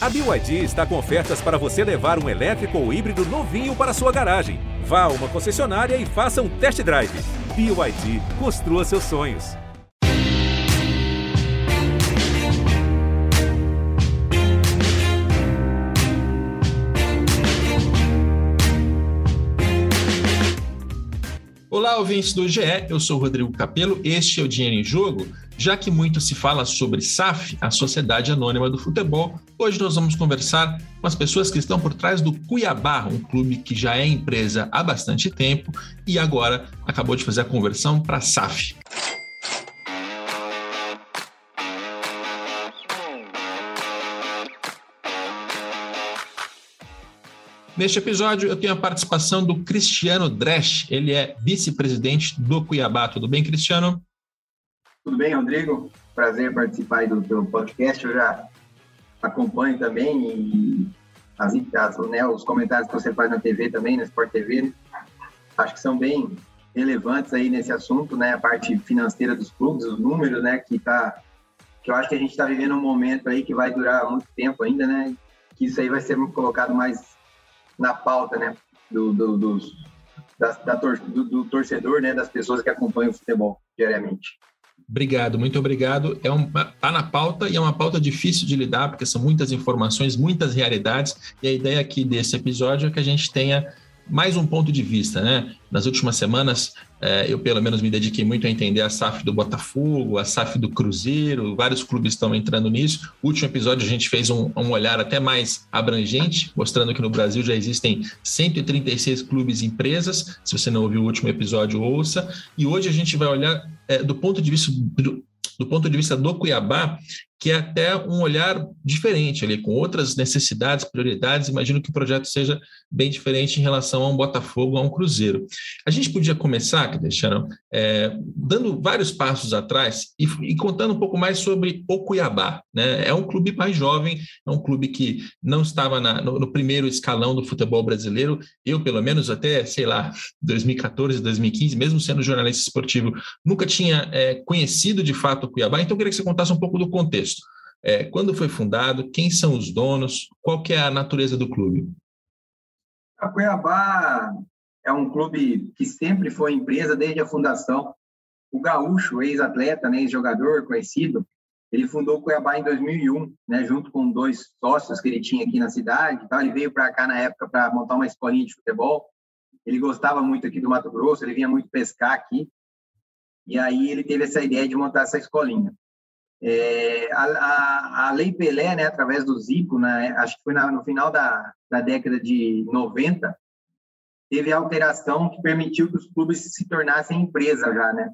A BYD está com ofertas para você levar um elétrico ou híbrido novinho para sua garagem. Vá a uma concessionária e faça um test drive. BYD, construa seus sonhos. Olá, ouvintes do GE, eu sou Rodrigo Capello, este é o Dinheiro em Jogo. Já que muito se fala sobre SAF, a Sociedade Anônima do Futebol, hoje nós vamos conversar com as pessoas que estão por trás do Cuiabá, um clube que já é empresa há bastante tempo e agora acabou de fazer a conversão para SAF. Neste episódio, eu tenho a participação do Cristiano Dresch. Ele é vice-presidente do Cuiabá. Tudo bem, Cristiano? Tudo bem, Rodrigo? Prazer participar do teu podcast. Eu já acompanho também e as, as, né, os comentários que você faz na TV também, na Sport TV. Né? Acho que são bem relevantes aí nesse assunto, né? A parte financeira dos clubes, os números, né? Que tá, que eu acho que a gente está vivendo um momento aí que vai durar muito tempo ainda, né? Que isso aí vai ser colocado mais na pauta, né, do, do, dos, da, da tor do, do, torcedor, né, das pessoas que acompanham o futebol diariamente. Obrigado, muito obrigado. É um, tá na pauta e é uma pauta difícil de lidar, porque são muitas informações, muitas realidades, e a ideia aqui desse episódio é que a gente tenha mais um ponto de vista, né? Nas últimas semanas, é, eu pelo menos me dediquei muito a entender a SAF do Botafogo, a SAF do Cruzeiro, vários clubes estão entrando nisso. O último episódio a gente fez um, um olhar até mais abrangente, mostrando que no Brasil já existem 136 clubes e empresas. Se você não ouviu o último episódio, ouça. E hoje a gente vai olhar é, do ponto de vista do, do ponto de vista do Cuiabá, que é até um olhar diferente ali, com outras necessidades, prioridades. Imagino que o projeto seja bem diferente em relação a um Botafogo, a um Cruzeiro. A gente podia começar, Cristiano, é, dando vários passos atrás e, e, contando um pouco mais sobre o Cuiabá. Né? É um clube mais jovem, é um clube que não estava na, no, no, primeiro escalão do futebol brasileiro. Eu, pelo menos, até, sei lá, 2014, 2015, mesmo sendo jornalista esportivo, nunca tinha é, conhecido de fato o Cuiabá. Então, eu queria que você contasse um pouco do contexto contexto. É, quando foi fundado, quem são os donos, qual que é a natureza do clube? A Cuiabá é um clube que sempre foi empresa desde a fundação. O Gaúcho, ex-atleta, né, ex-jogador conhecido, ele fundou o Cuiabá em 2001, né, junto com dois sócios que ele tinha aqui na cidade. Então, ele veio para cá na época para montar uma escolinha de futebol. Ele gostava muito aqui do Mato Grosso, ele vinha muito pescar aqui. E aí ele teve essa ideia de montar essa escolinha. É, a, a, a, Lei Pelé, né, através do Zico, né, acho que foi na, no final da, da década de 90, teve alteração que permitiu que os clubes se tornassem empresa já, né?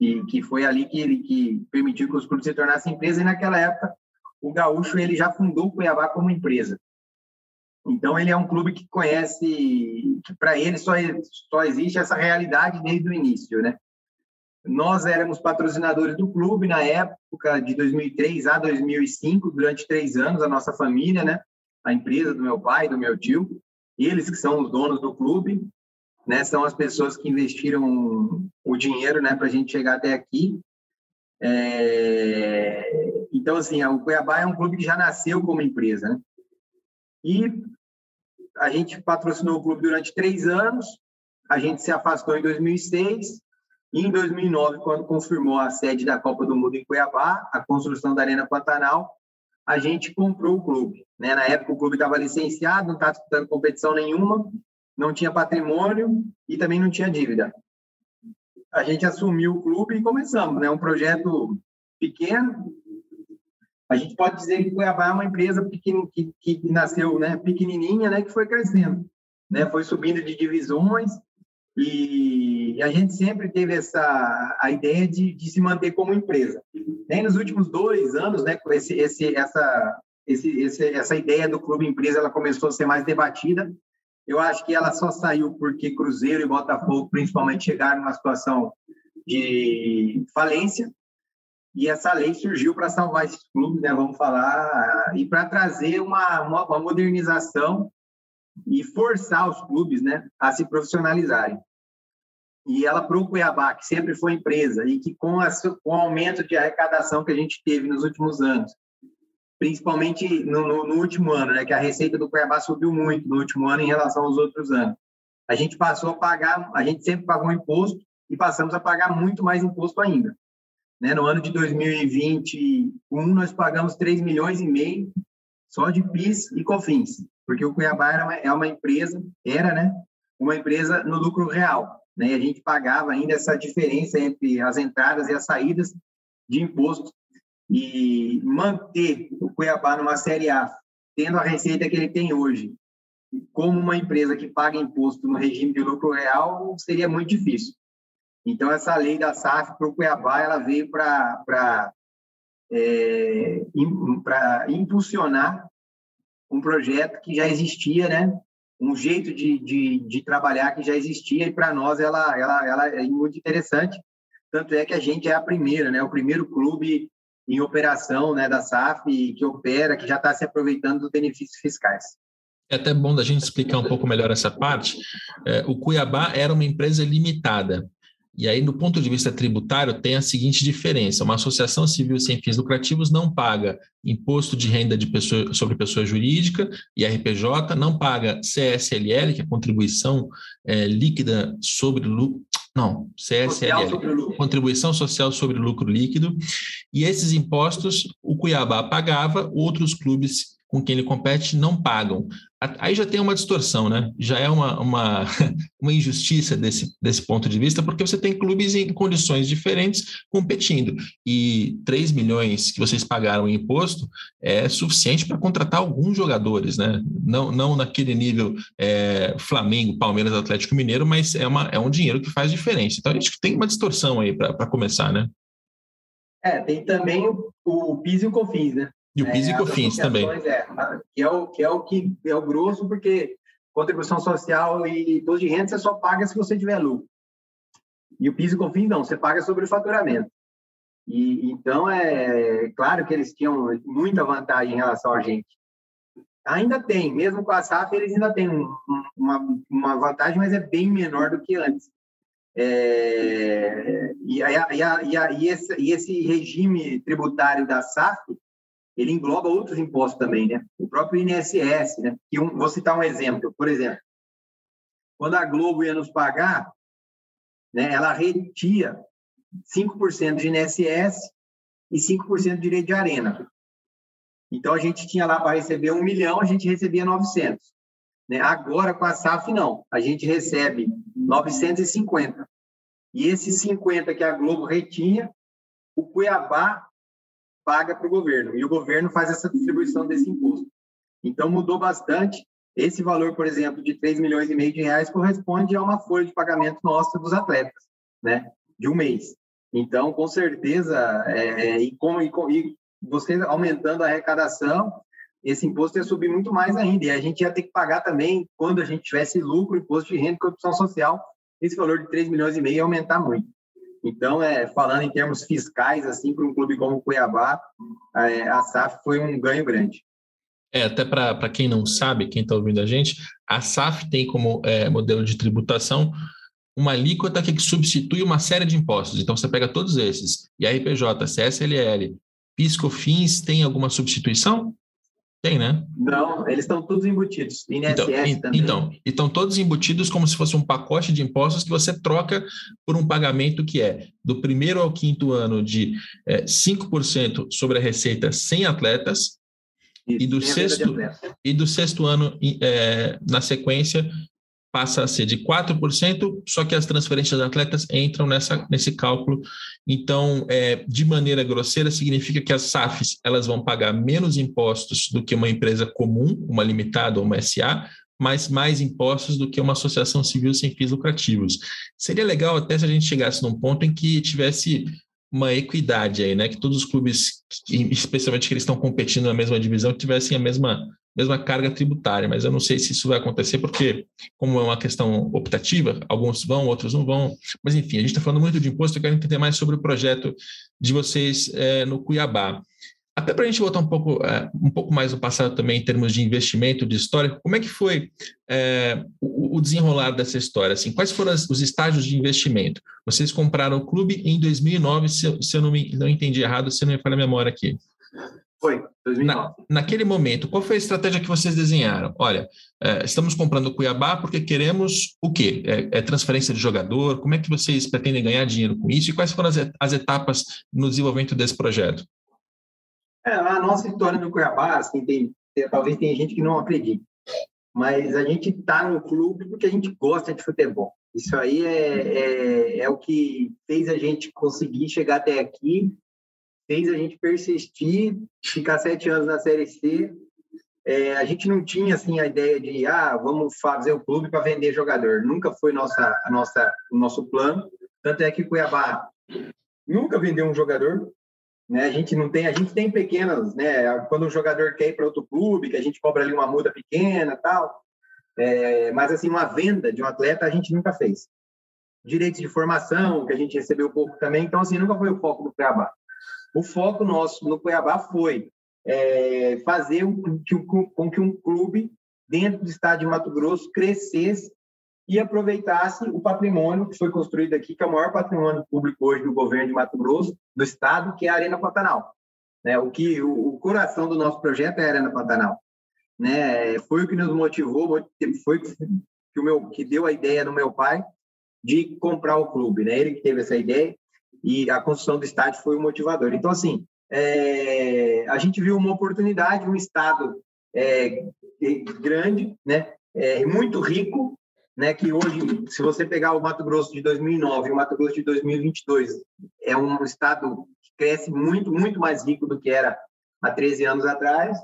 E que foi ali que, que permitiu que os clubes se tornassem empresa, e naquela época o Gaúcho ele já fundou o Cuiabá como empresa. Então ele é um clube que conhece, que para ele só, só existe essa realidade desde o início, né? Nós éramos patrocinadores do clube na época de 2003 a 2005, durante três anos, a nossa família, né? A empresa do meu pai, do meu tio, eles que são os donos do clube, né? São as pessoas que investiram o dinheiro, né? Para a gente chegar até aqui. É... Então, assim, o Cuiabá é um clube que já nasceu como empresa, né? E a gente patrocinou o clube durante três anos, a gente se afastou em 2006 em 2009, quando confirmou a sede da Copa do Mundo em Cuiabá, a construção da Arena Pantanal, a gente comprou o clube. Né? Na época, o clube estava licenciado, não estava disputando competição nenhuma, não tinha patrimônio e também não tinha dívida. A gente assumiu o clube e começamos. Né? Um projeto pequeno. A gente pode dizer que Cuiabá é uma empresa pequeno, que, que nasceu né, pequenininha, né, que foi crescendo. Né? Foi subindo de divisões e a gente sempre teve essa a ideia de, de se manter como empresa. Nem nos últimos dois anos, né, esse, esse, essa, esse, esse, essa ideia do clube empresa ela começou a ser mais debatida. Eu acho que ela só saiu porque Cruzeiro e Botafogo, principalmente, chegaram numa situação de falência. E essa lei surgiu para salvar esses clubes, né, vamos falar, e para trazer uma, uma, uma modernização e forçar os clubes né, a se profissionalizarem. E ela para o Cuiabá, que sempre foi empresa, e que com, a, com o aumento de arrecadação que a gente teve nos últimos anos, principalmente no, no, no, último ano, né, que a receita do Cuiabá subiu muito no último ano em relação aos outros anos. A gente passou a pagar, a gente sempre pagou imposto e passamos a pagar muito mais imposto ainda. Né? No ano de 2021, nós pagamos 3 milhões e meio só de PIS e COFINS, porque o Cuiabá era uma, é uma empresa, era, né, uma empresa no lucro real, né? E a gente pagava ainda essa diferença entre as entradas e as saídas de imposto e manter o Cuiabá numa série A, tendo a receita que ele tem hoje, como uma empresa que paga imposto no regime de lucro real, seria muito difícil. Então, essa lei da SAF para o Cuiabá, ela veio para é, impulsionar um projeto que já existia, né? um jeito de, de, de trabalhar que já existia e para nós ela, ela, ela é muito interessante. Tanto é que a gente é a primeira, né? o primeiro clube em operação né, da SAF que opera, que já está se aproveitando dos benefícios fiscais. É até bom da gente explicar um pouco melhor essa parte. É, o Cuiabá era uma empresa limitada. E aí, do ponto de vista tributário, tem a seguinte diferença: uma associação civil sem fins lucrativos não paga imposto de renda de pessoa, sobre pessoa jurídica e RPJ, não paga CSLL, que é contribuição é, líquida sobre lucro. Não, CSLL, contribuição social sobre lucro líquido. E esses impostos o Cuiabá pagava, outros clubes com quem ele compete não pagam. Aí já tem uma distorção, né? Já é uma, uma, uma injustiça desse, desse ponto de vista, porque você tem clubes em condições diferentes competindo. E 3 milhões que vocês pagaram em imposto é suficiente para contratar alguns jogadores, né? Não, não naquele nível é, Flamengo, Palmeiras, Atlético Mineiro, mas é, uma, é um dinheiro que faz diferença. Então a gente tem uma distorção aí para começar, né? É, tem também o, o PIS e o COFINS, né? E o PIS é, e COFINS também. É, que é o que é o que é o grosso, porque contribuição social e imposto de renda você só paga se você tiver lucro. E o PIS e COFINS não, você paga sobre o faturamento. E então é claro que eles tinham muita vantagem em relação a gente. Ainda tem, mesmo com a SAF, eles ainda têm um, uma, uma vantagem, mas é bem menor do que antes. É, e, a, e, a, e, a, e, esse, e esse regime tributário da SAF, ele engloba outros impostos também, né? O próprio INSS, né? Que um, vou citar um exemplo. Por exemplo, quando a Globo ia nos pagar, né, ela retia 5% de INSS e 5% de direito de arena. Então, a gente tinha lá para receber um milhão, a gente recebia 900. Né? Agora, com a SAF, não. A gente recebe 950. E esses 50 que a Globo retinha, o Cuiabá paga para o governo, e o governo faz essa distribuição desse imposto. Então, mudou bastante. Esse valor, por exemplo, de 3 milhões e meio de reais corresponde a uma folha de pagamento nossa dos atletas, né? De um mês. Então, com certeza, é, é e, com, e, com, e você aumentando a arrecadação, esse imposto ia subir muito mais ainda. E a gente ia ter que pagar também, quando a gente tivesse lucro, imposto de renda e corrupção social, esse valor de 3 milhões e meio ia aumentar muito. Então, é, falando em termos fiscais, assim, para um clube como o Cuiabá, é, a SAF foi um ganho grande. É, até para quem não sabe, quem está ouvindo a gente, a SAF tem como é, modelo de tributação uma alíquota que substitui uma série de impostos. Então, você pega todos esses, IRPJ, CSLL, PIS/COFINS, tem alguma substituição? Tem, né? Não, eles estão todos embutidos. INSS então, também. Então, estão todos embutidos como se fosse um pacote de impostos que você troca por um pagamento que é do primeiro ao quinto ano de é, 5% sobre a receita sem atletas, e, do sexto, e do sexto ano é, na sequência passa a ser de 4%, só que as transferências de atletas entram nessa, nesse cálculo. Então, é, de maneira grosseira, significa que as SAFs elas vão pagar menos impostos do que uma empresa comum, uma limitada ou uma SA, mas mais impostos do que uma associação civil sem fins lucrativos. Seria legal até se a gente chegasse num ponto em que tivesse uma equidade aí, né? Que todos os clubes, especialmente que eles estão competindo na mesma divisão, tivessem a mesma mesma carga tributária, mas eu não sei se isso vai acontecer, porque, como é uma questão optativa, alguns vão, outros não vão. Mas, enfim, a gente está falando muito de imposto, eu quero entender mais sobre o projeto de vocês é, no Cuiabá. Até para a gente voltar um pouco, é, um pouco mais no passado também, em termos de investimento, de história, como é que foi é, o, o, desenrolar dessa história? Assim, quais foram as, os estágios de investimento? Vocês compraram o clube em 2009, se, se eu não, me, não entendi errado, se não me falha a memória aqui. Foi, 2009. Na, naquele momento, qual foi a estratégia que vocês desenharam? Olha, é, estamos comprando o Cuiabá porque queremos o quê? É, é, transferência de jogador? Como é que vocês pretendem ganhar dinheiro com isso? E quais foram as, as etapas no desenvolvimento desse projeto? É, a nossa história no Cuiabá, assim, tem, talvez tenha gente que não acredite, mas a gente está no clube porque a gente gosta de futebol. Isso aí é, é, é, o que fez a gente conseguir chegar até aqui, fez a gente persistir, ficar sete anos na Série C. É, a gente não tinha assim a ideia de ah vamos fazer o clube para vender jogador. Nunca foi nossa a nossa o nosso plano. Tanto é que Cuiabá nunca vendeu um jogador. Né? A gente não tem, a gente tem pequenas, né? Quando um jogador quer ir para outro clube, que a gente cobra ali uma multa pequena, tal. É, mas, assim, uma venda de um atleta a gente nunca fez. Direitos de formação, que a gente recebeu pouco também. Então, assim, nunca foi o foco do Cuiabá. O foco nosso no Cuiabá foi é, fazer com que, um clube dentro do estado de Mato Grosso crescesse e aproveitasse o patrimônio que foi construído aqui, que é o maior patrimônio público hoje do governo de Mato Grosso, do estado, que é a Arena Pantanal. Né? O que o, o coração do nosso projeto é a Arena Pantanal né? Foi o que nos motivou, foi que o meu que deu a ideia no meu pai de comprar o clube, né? Ele que teve essa ideia e a construção do estádio foi o motivador. Então assim, é, a gente viu uma oportunidade, um estado é, grande, né? É, muito rico, né? Que hoje, se você pegar o Mato Grosso de 2009 e o Mato Grosso de 2022, é um estado que cresce muito, muito mais rico do que era há 13 anos atrás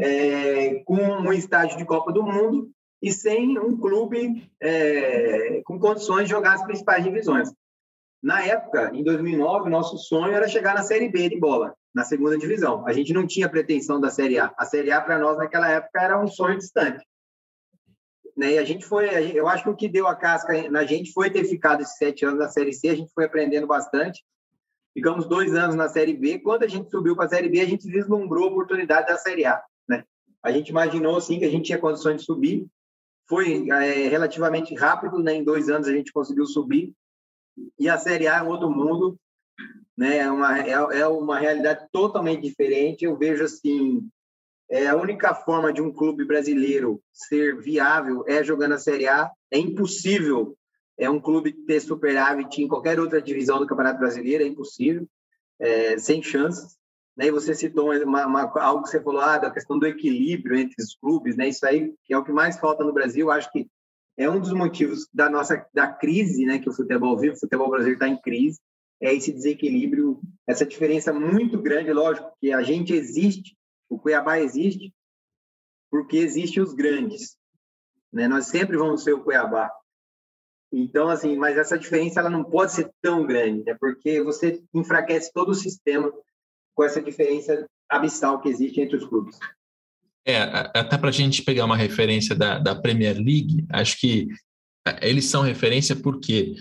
é, com um estádio de Copa do Mundo e sem um clube é, com condições de jogar as principais divisões. Na época, em 2009, nosso sonho era chegar na Série B de bola, na segunda divisão. A gente não tinha pretensão da Série A. A Série A, para nós, naquela época, era um sonho distante. Né? E a gente foi, eu acho que o que deu a casca na gente foi ter ficado esses sete anos na Série C, a gente foi aprendendo bastante. Ficamos dois anos na Série B. Quando a gente subiu para a Série B, a gente vislumbrou a oportunidade da Série A a gente imaginou assim que a gente tinha condições de subir. Foi é, relativamente rápido, né? Em dois anos a gente conseguiu subir. E a Série A é um outro mundo, né? É uma, é, é uma realidade totalmente diferente. Eu vejo assim, é a única forma de um clube brasileiro ser viável é jogando a Série A. É impossível é um clube ter superávit em qualquer outra divisão do Campeonato Brasileiro, é impossível, é, sem chances. Né? E você citou uma, uma, algo que você falou, ah, da questão do equilíbrio entre os clubes, né? Isso aí que é o que mais falta no Brasil. Acho que é um dos motivos da nossa da crise, né? Que o futebol vive, o futebol brasileiro está em crise. É esse desequilíbrio, essa diferença muito grande. Lógico que a gente existe, o Cuiabá existe, porque existem os grandes. Né? Nós sempre vamos ser o Cuiabá. Então, assim, mas essa diferença ela não pode ser tão grande, né? porque você enfraquece todo o sistema com essa diferença abissal que existe entre os clubes. É, até para a gente pegar uma referência da, da Premier League, acho que é, eles são referência porque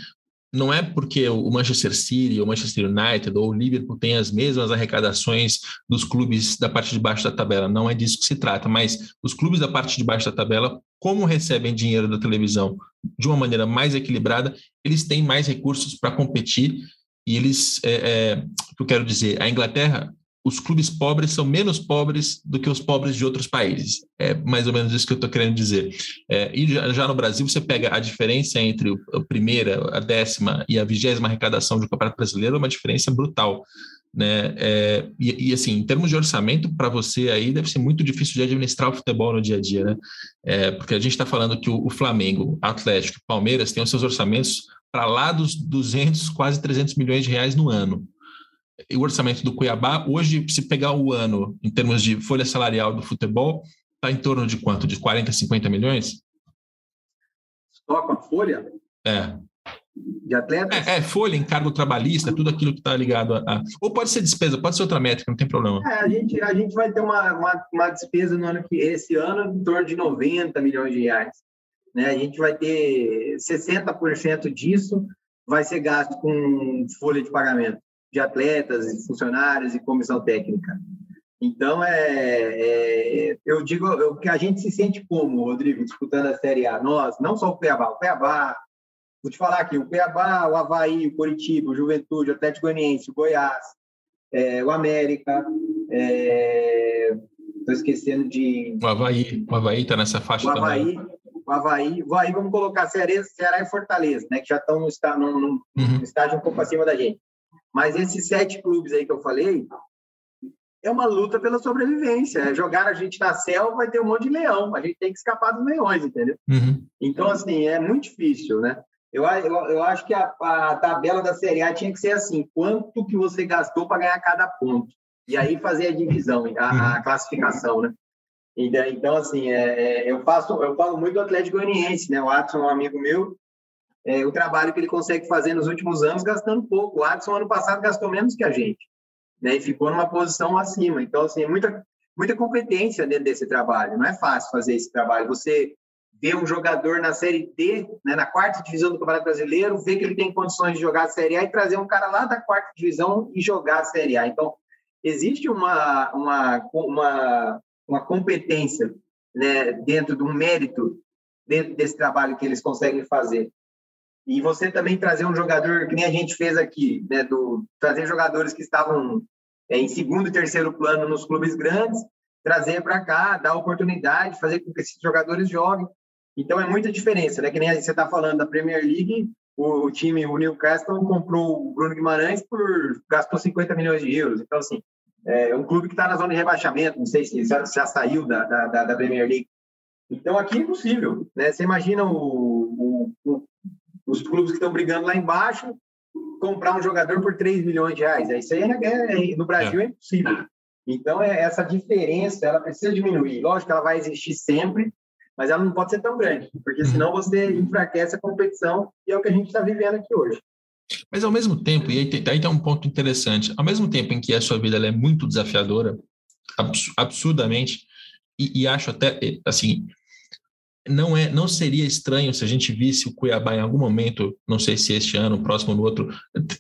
não é porque o Manchester City, o Manchester United ou o Liverpool têm as mesmas arrecadações dos clubes da parte de baixo da tabela, não é disso que se trata, mas os clubes da parte de baixo da tabela, como recebem dinheiro da televisão de uma maneira mais equilibrada, eles têm mais recursos para competir e eles, é, é, eu quero dizer, a Inglaterra, os clubes pobres são menos pobres do que os pobres de outros países. É mais ou menos isso que eu estou querendo dizer. É, e já, já, no Brasil, você pega a diferença entre a primeira, a décima e a vigésima arrecadação do Campeonato Brasileiro, é uma diferença brutal. Né? É, e, e, assim, em termos de orçamento, para você aí deve ser muito difícil de administrar o futebol no dia a dia, né? É, porque a gente está falando que o, o Flamengo, Atlético, Palmeiras têm os seus orçamentos para lá dos 200, quase 300 milhões de reais no ano. O orçamento do Cuiabá, hoje, se pegar o ano em termos de folha salarial do futebol, está em torno de quanto? De 40, 50 milhões? Só com a folha? É. De atletas? É, é folha, encargo trabalhista, tudo aquilo que está ligado a, a, Ou pode ser despesa, pode ser outra métrica, não tem problema. É, a, gente, a gente vai ter uma, uma, uma despesa no ano que esse ano em torno de 90 milhões de reais. Né? A gente vai ter 60% disso vai ser gasto com folha de pagamento de atletas, funcionários e comissão técnica. Então, é, é eu digo eu, que a gente se sente como, Rodrigo, disputando a Série A. Nós, não só o Cuiabá, o Cuiabá, vou te falar aqui, o Cuiabá, o Havaí, o Curitiba, o Juventude, o Atlético Goianiense, o Goiás, é, o América, Estou é... esquecendo de. O Havaí. O Havaí está nessa faixa o Havaí, também. O Havaí, o Havaí, vamos colocar Ceará, Ceará e Fortaleza, né? Que já estão no, no uhum. estágio um pouco acima da gente. Mas esses sete clubes aí que eu falei, é uma luta pela sobrevivência. É jogar a gente na selva, vai ter um monte de leão. A gente tem que escapar dos leões, entendeu? Uhum. Então, assim, é muito difícil, né? Eu, eu, eu acho que a, a, tabela da Série A tinha que ser assim: quanto que você gastou para ganhar cada ponto? E aí fazer a divisão, a, a uhum. classificação, né? Então, assim, é, é, eu faço, eu falo muito do Atlético Goianiense, né? O Adson é um amigo meu, é, o trabalho que ele consegue fazer nos últimos anos gastando pouco. O Adson, ano passado, gastou menos que a gente, né? E ficou numa posição acima. Então, assim, é muita, muita competência dentro desse trabalho. Não é fácil fazer esse trabalho. Você ver um jogador na Série D, né, na quarta divisão do Campeonato Brasileiro, ver que ele tem condições de jogar a Série A e trazer um cara lá da quarta divisão e jogar a Série A. Então, existe uma, uma, uma, uma competência né, dentro de um mérito dentro desse trabalho que eles conseguem fazer. E você também trazer um jogador, que nem a gente fez aqui, né, do, trazer jogadores que estavam é, em segundo e terceiro plano nos clubes grandes, trazer para cá, dar oportunidade, fazer com que esses jogadores joguem. Então é muita diferença, né? Que nem você está falando da Premier League, o, time, o Newcastle comprou o Bruno Guimarães por gastou 50 milhões de euros. Então assim, é um clube que está na zona de rebaixamento, não sei se já, já saiu da, da, da, Premier League. Então aqui é impossível, né? Você imagina o, o, o, os clubes que estão brigando lá embaixo comprar um jogador por 3 milhões de reais. Isso aí é, é, no Brasil é. é impossível. Então, é, essa diferença, ela precisa diminuir. Lógico que ela vai existir sempre, mas ela não pode ser tão grande, porque senão você enfraquece a competição e é o que a gente está vivendo aqui hoje. Mas ao mesmo tempo, e aí tem, tem um ponto interessante, ao mesmo tempo em que a sua vida é muito desafiadora, absurdamente, e, e, acho até, assim, não é, não seria estranho se a gente visse o Cuiabá em algum momento, não sei se este ano, próximo no outro,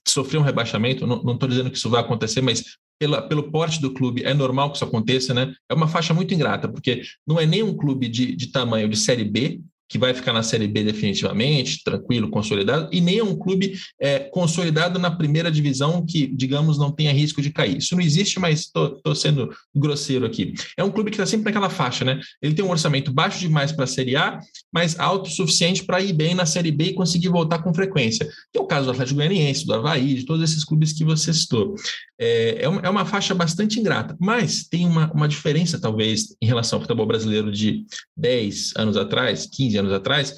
sofrer um rebaixamento, não estou dizendo que isso vai acontecer, mas pela, pelo porte do clube, é normal que isso aconteça, né? É uma faixa muito ingrata, porque não é nem um clube de, de tamanho de Série B, que vai ficar na Série B definitivamente, tranquilo, consolidado, e nem é um clube é, consolidado na primeira divisão que, digamos, não tenha risco de cair. Isso não existe, mas estou sendo grosseiro aqui. É um clube que está sempre naquela faixa, né? Ele tem um orçamento baixo demais para a Série A, mas alto o suficiente para ir bem na Série B e conseguir voltar com frequência. Que é o caso do Atlético Goianiense, do Havaí, de todos esses clubes que você citou. É, é, uma, é uma faixa bastante ingrata, mas tem uma, uma diferença, talvez, em relação ao futebol brasileiro de 10 anos atrás, 15 anos atrás,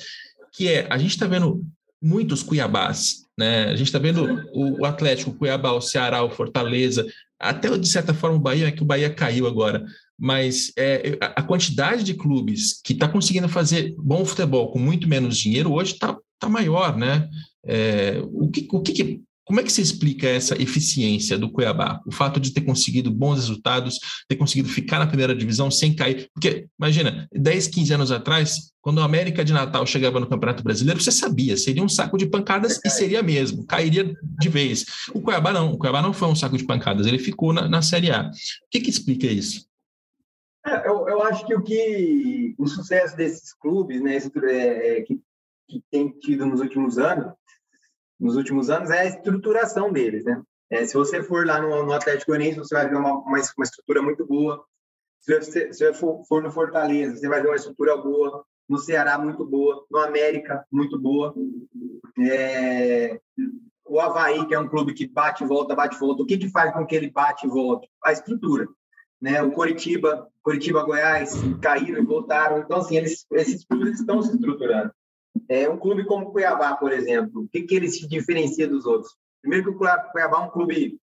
que é a gente está vendo muitos Cuiabás, né? A gente está vendo o, o, Atlético, o Cuiabá, o Ceará, o Fortaleza, até de certa forma o Bahia, é que o Bahia caiu agora, mas é, a quantidade de clubes que está conseguindo fazer bom futebol com muito menos dinheiro hoje está tá maior, né? É, o que, o que como é que se explica essa eficiência do Cuiabá? O fato de ter conseguido bons resultados, ter conseguido ficar na primeira divisão sem cair. Porque, imagina, 10, 15 anos atrás, quando o América de Natal chegava no Campeonato Brasileiro, você sabia, seria um saco de pancadas e seria mesmo, cairia de vez. O Cuiabá não, o Cuiabá não foi um saco de pancadas, ele ficou na, na Série A. O que, que explica isso? É, eu, eu, acho que o que o sucesso desses clubes, né, é, é, que, que tem tido nos últimos anos, nos últimos anos é a estruturação deles, né? É, se você for lá no, no Atlético Goianiense, você vai ver uma, uma, uma estrutura muito boa. Se você, se você for, for, no Fortaleza, você vai ver uma estrutura boa. No Ceará, muito boa. No América, muito boa. É, o Havaí, que é um clube que bate e volta, bate e volta. O que, que faz com que ele bate e volta? A estrutura. Né? O Coritiba, Coritiba, Goiás, caíram e voltaram. Então, assim, eles, esses clubes estão se estruturando. É, um clube como o Cuiabá, por exemplo, o que, que ele se diferencia dos outros? Primeiro que o Cuiabá é um clube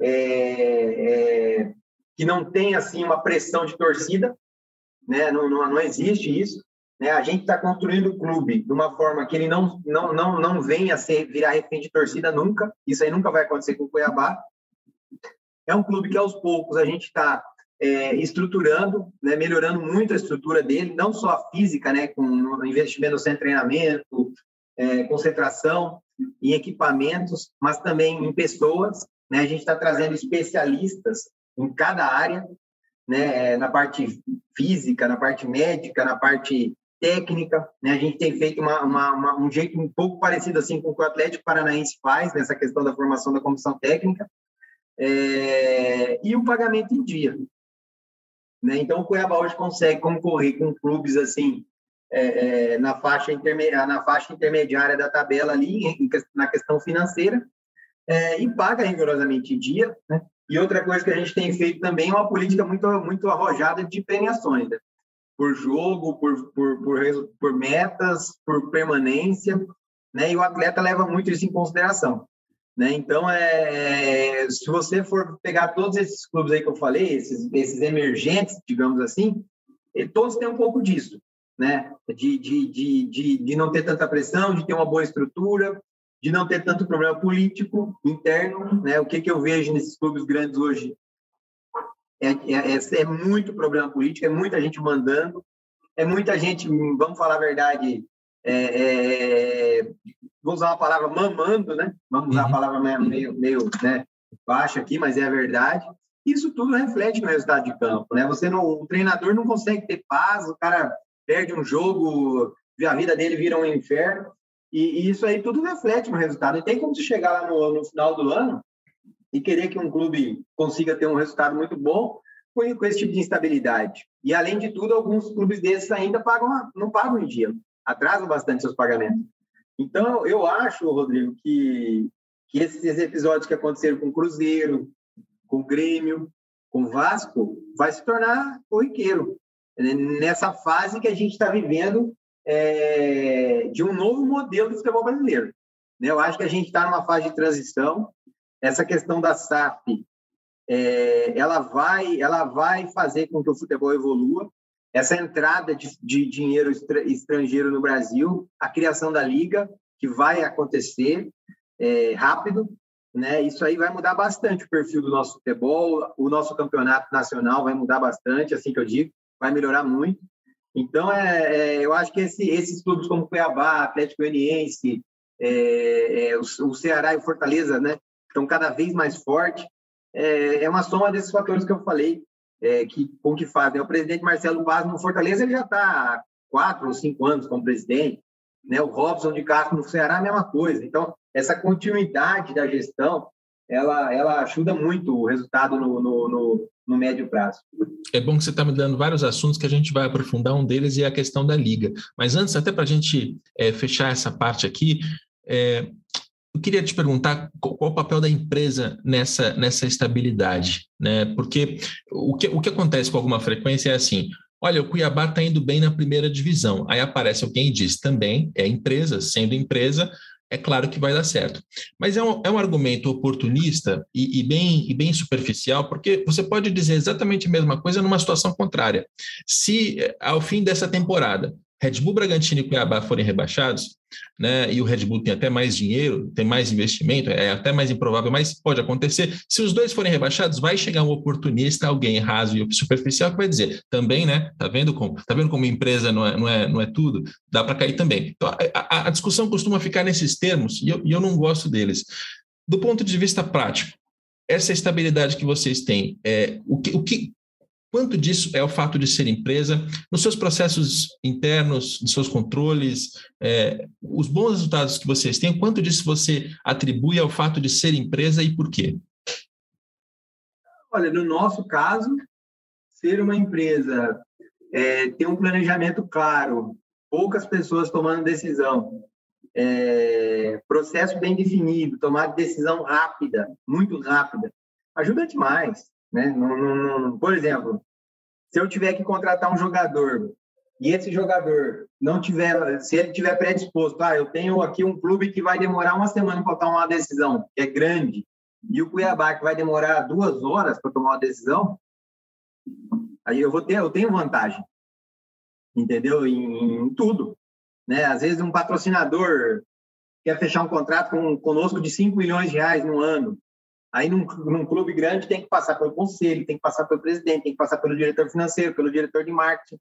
é, é, que não tem assim uma pressão de torcida, né? não, não, não existe isso. Né? A gente está construindo o clube de uma forma que ele não, não, não, não venha a ser, virar refém de torcida nunca. Isso aí nunca vai acontecer com o Cuiabá. É um clube que aos poucos a gente está é, estruturando, né, melhorando muito a estrutura dele, não só a física, né, com investimento no treinamento, é, concentração em equipamentos, mas também em pessoas. Né, a gente está trazendo especialistas em cada área, né, na parte física, na parte médica, na parte técnica. Né, a gente tem feito uma, uma, uma, um jeito um pouco parecido assim com o que o Atlético Paranaense faz nessa questão da formação da comissão técnica, é, e o pagamento em dia. Né? Então, o Cuiabá hoje consegue concorrer com clubes assim é, é, na, faixa na faixa intermediária da tabela ali, em, na questão financeira, é, e paga rigorosamente em dia. Né? E outra coisa que a gente tem feito também é uma política muito, muito arrojada de premiações, né? por jogo, por, por, por, por metas, por permanência, né? e o atleta leva muito isso em consideração. Né? Então, é, se você for pegar todos esses clubes aí que eu falei, esses, esses emergentes, digamos assim, todos têm um pouco disso, né? De, de, de, de, de não ter tanta pressão, de ter uma boa estrutura, de não ter tanto problema político interno, né? O que, que eu vejo nesses clubes grandes hoje é, é, é, é muito problema político, é muita gente mandando, é muita gente, vamos falar a verdade, é, é, vou usar uma palavra mamando, né? Vamos usar uhum. a palavra meio, meio né, baixa aqui, mas é a verdade. Isso tudo reflete no resultado de campo, né? Você não, o treinador não consegue ter paz, o cara perde um jogo, a vida dele vira um inferno, e, e isso aí tudo reflete no resultado. E tem como você chegar lá no, no final do ano e querer que um clube consiga ter um resultado muito bom com, com esse tipo de instabilidade. E além de tudo, alguns clubes desses ainda pagam, não pagam em dia, atrasam bastante seus pagamentos. Então, eu acho, Rodrigo, que, que esses episódios que aconteceram com o Cruzeiro, com o Grêmio, com o Vasco, vai se tornar corriqueiro. Né, nessa fase que a gente está vivendo é, de um novo modelo de futebol brasileiro. Né? Eu acho que a gente está numa fase de transição. Essa questão da SAF, é, ela vai, ela vai fazer com que o futebol evolua essa entrada de, de dinheiro estrangeiro no Brasil, a criação da liga, que vai acontecer é, rápido, né? Isso aí vai mudar bastante o perfil do nosso futebol, o nosso campeonato nacional vai mudar bastante, assim que eu digo, vai melhorar muito. Então, é, é eu acho que esse, esses clubes como Cuiabá, Atlético Goianiense, é, é, o, o, Ceará e o Fortaleza, né, estão cada vez mais fortes. É, é uma soma desses fatores que eu falei é, que, com que fazem. O presidente Marcelo Vaz no Fortaleza ele já está há quatro ou cinco anos como presidente. Né? O Robson de Castro no Ceará a mesma coisa. Então, essa continuidade da gestão, ela, ela ajuda muito o resultado no, no, no, no médio prazo. É bom que você está me dando vários assuntos que a gente vai aprofundar. Um deles é a questão da liga. Mas antes, até para a gente é, fechar essa parte aqui, é, eu queria te perguntar qual, o papel da empresa nessa, nessa estabilidade, né? Porque o que, o que acontece com alguma frequência é assim: olha, o Cuiabá está indo bem na primeira divisão. Aí aparece alguém e diz também, é empresa, sendo empresa, é claro que vai dar certo. Mas é um, é um argumento oportunista e, e, bem, e bem superficial, porque você pode dizer exatamente a mesma coisa numa situação contrária. Se ao fim dessa temporada Red Bull, Bragantino e Cuiabá forem rebaixados, né, e o Red Bull tem até mais dinheiro, tem mais investimento, é até mais improvável, mas pode acontecer. Se os dois forem rebaixados, vai chegar um oportunista, alguém raso e superficial que vai dizer, também, né? Tá vendo como, tá vendo como empresa não é, não é, não é tudo? Dá para cair também. Então, a, a, discussão costuma ficar nesses termos e eu, e eu não gosto deles. Do ponto de vista prático, essa estabilidade que vocês têm, é, o, que, o que Quanto disso é o fato de ser empresa, nos seus processos internos, nos seus controles, é, os bons resultados que vocês têm, quanto disso você atribui ao fato de ser empresa e por quê? Olha, no nosso caso, ser uma empresa, é, ter um planejamento claro, poucas pessoas tomando decisão, é, processo bem definido, tomar decisão rápida, muito rápida, ajuda demais. Né? Por exemplo, se eu tiver que contratar um jogador e esse jogador não tiver, se ele tiver predisposto, ah, eu tenho aqui um clube que vai demorar uma semana para tomar uma decisão, que é grande, e o Cuiabá que vai demorar duas horas para tomar uma decisão, aí eu vou ter, eu tenho vantagem, entendeu? Em, em tudo, né? Às vezes um patrocinador quer fechar um contrato com, conosco de 5 milhões de reais no ano, Aí, num, num, clube grande, tem que passar pelo conselho, tem que passar pelo presidente, tem que passar pelo diretor financeiro, pelo diretor de marketing.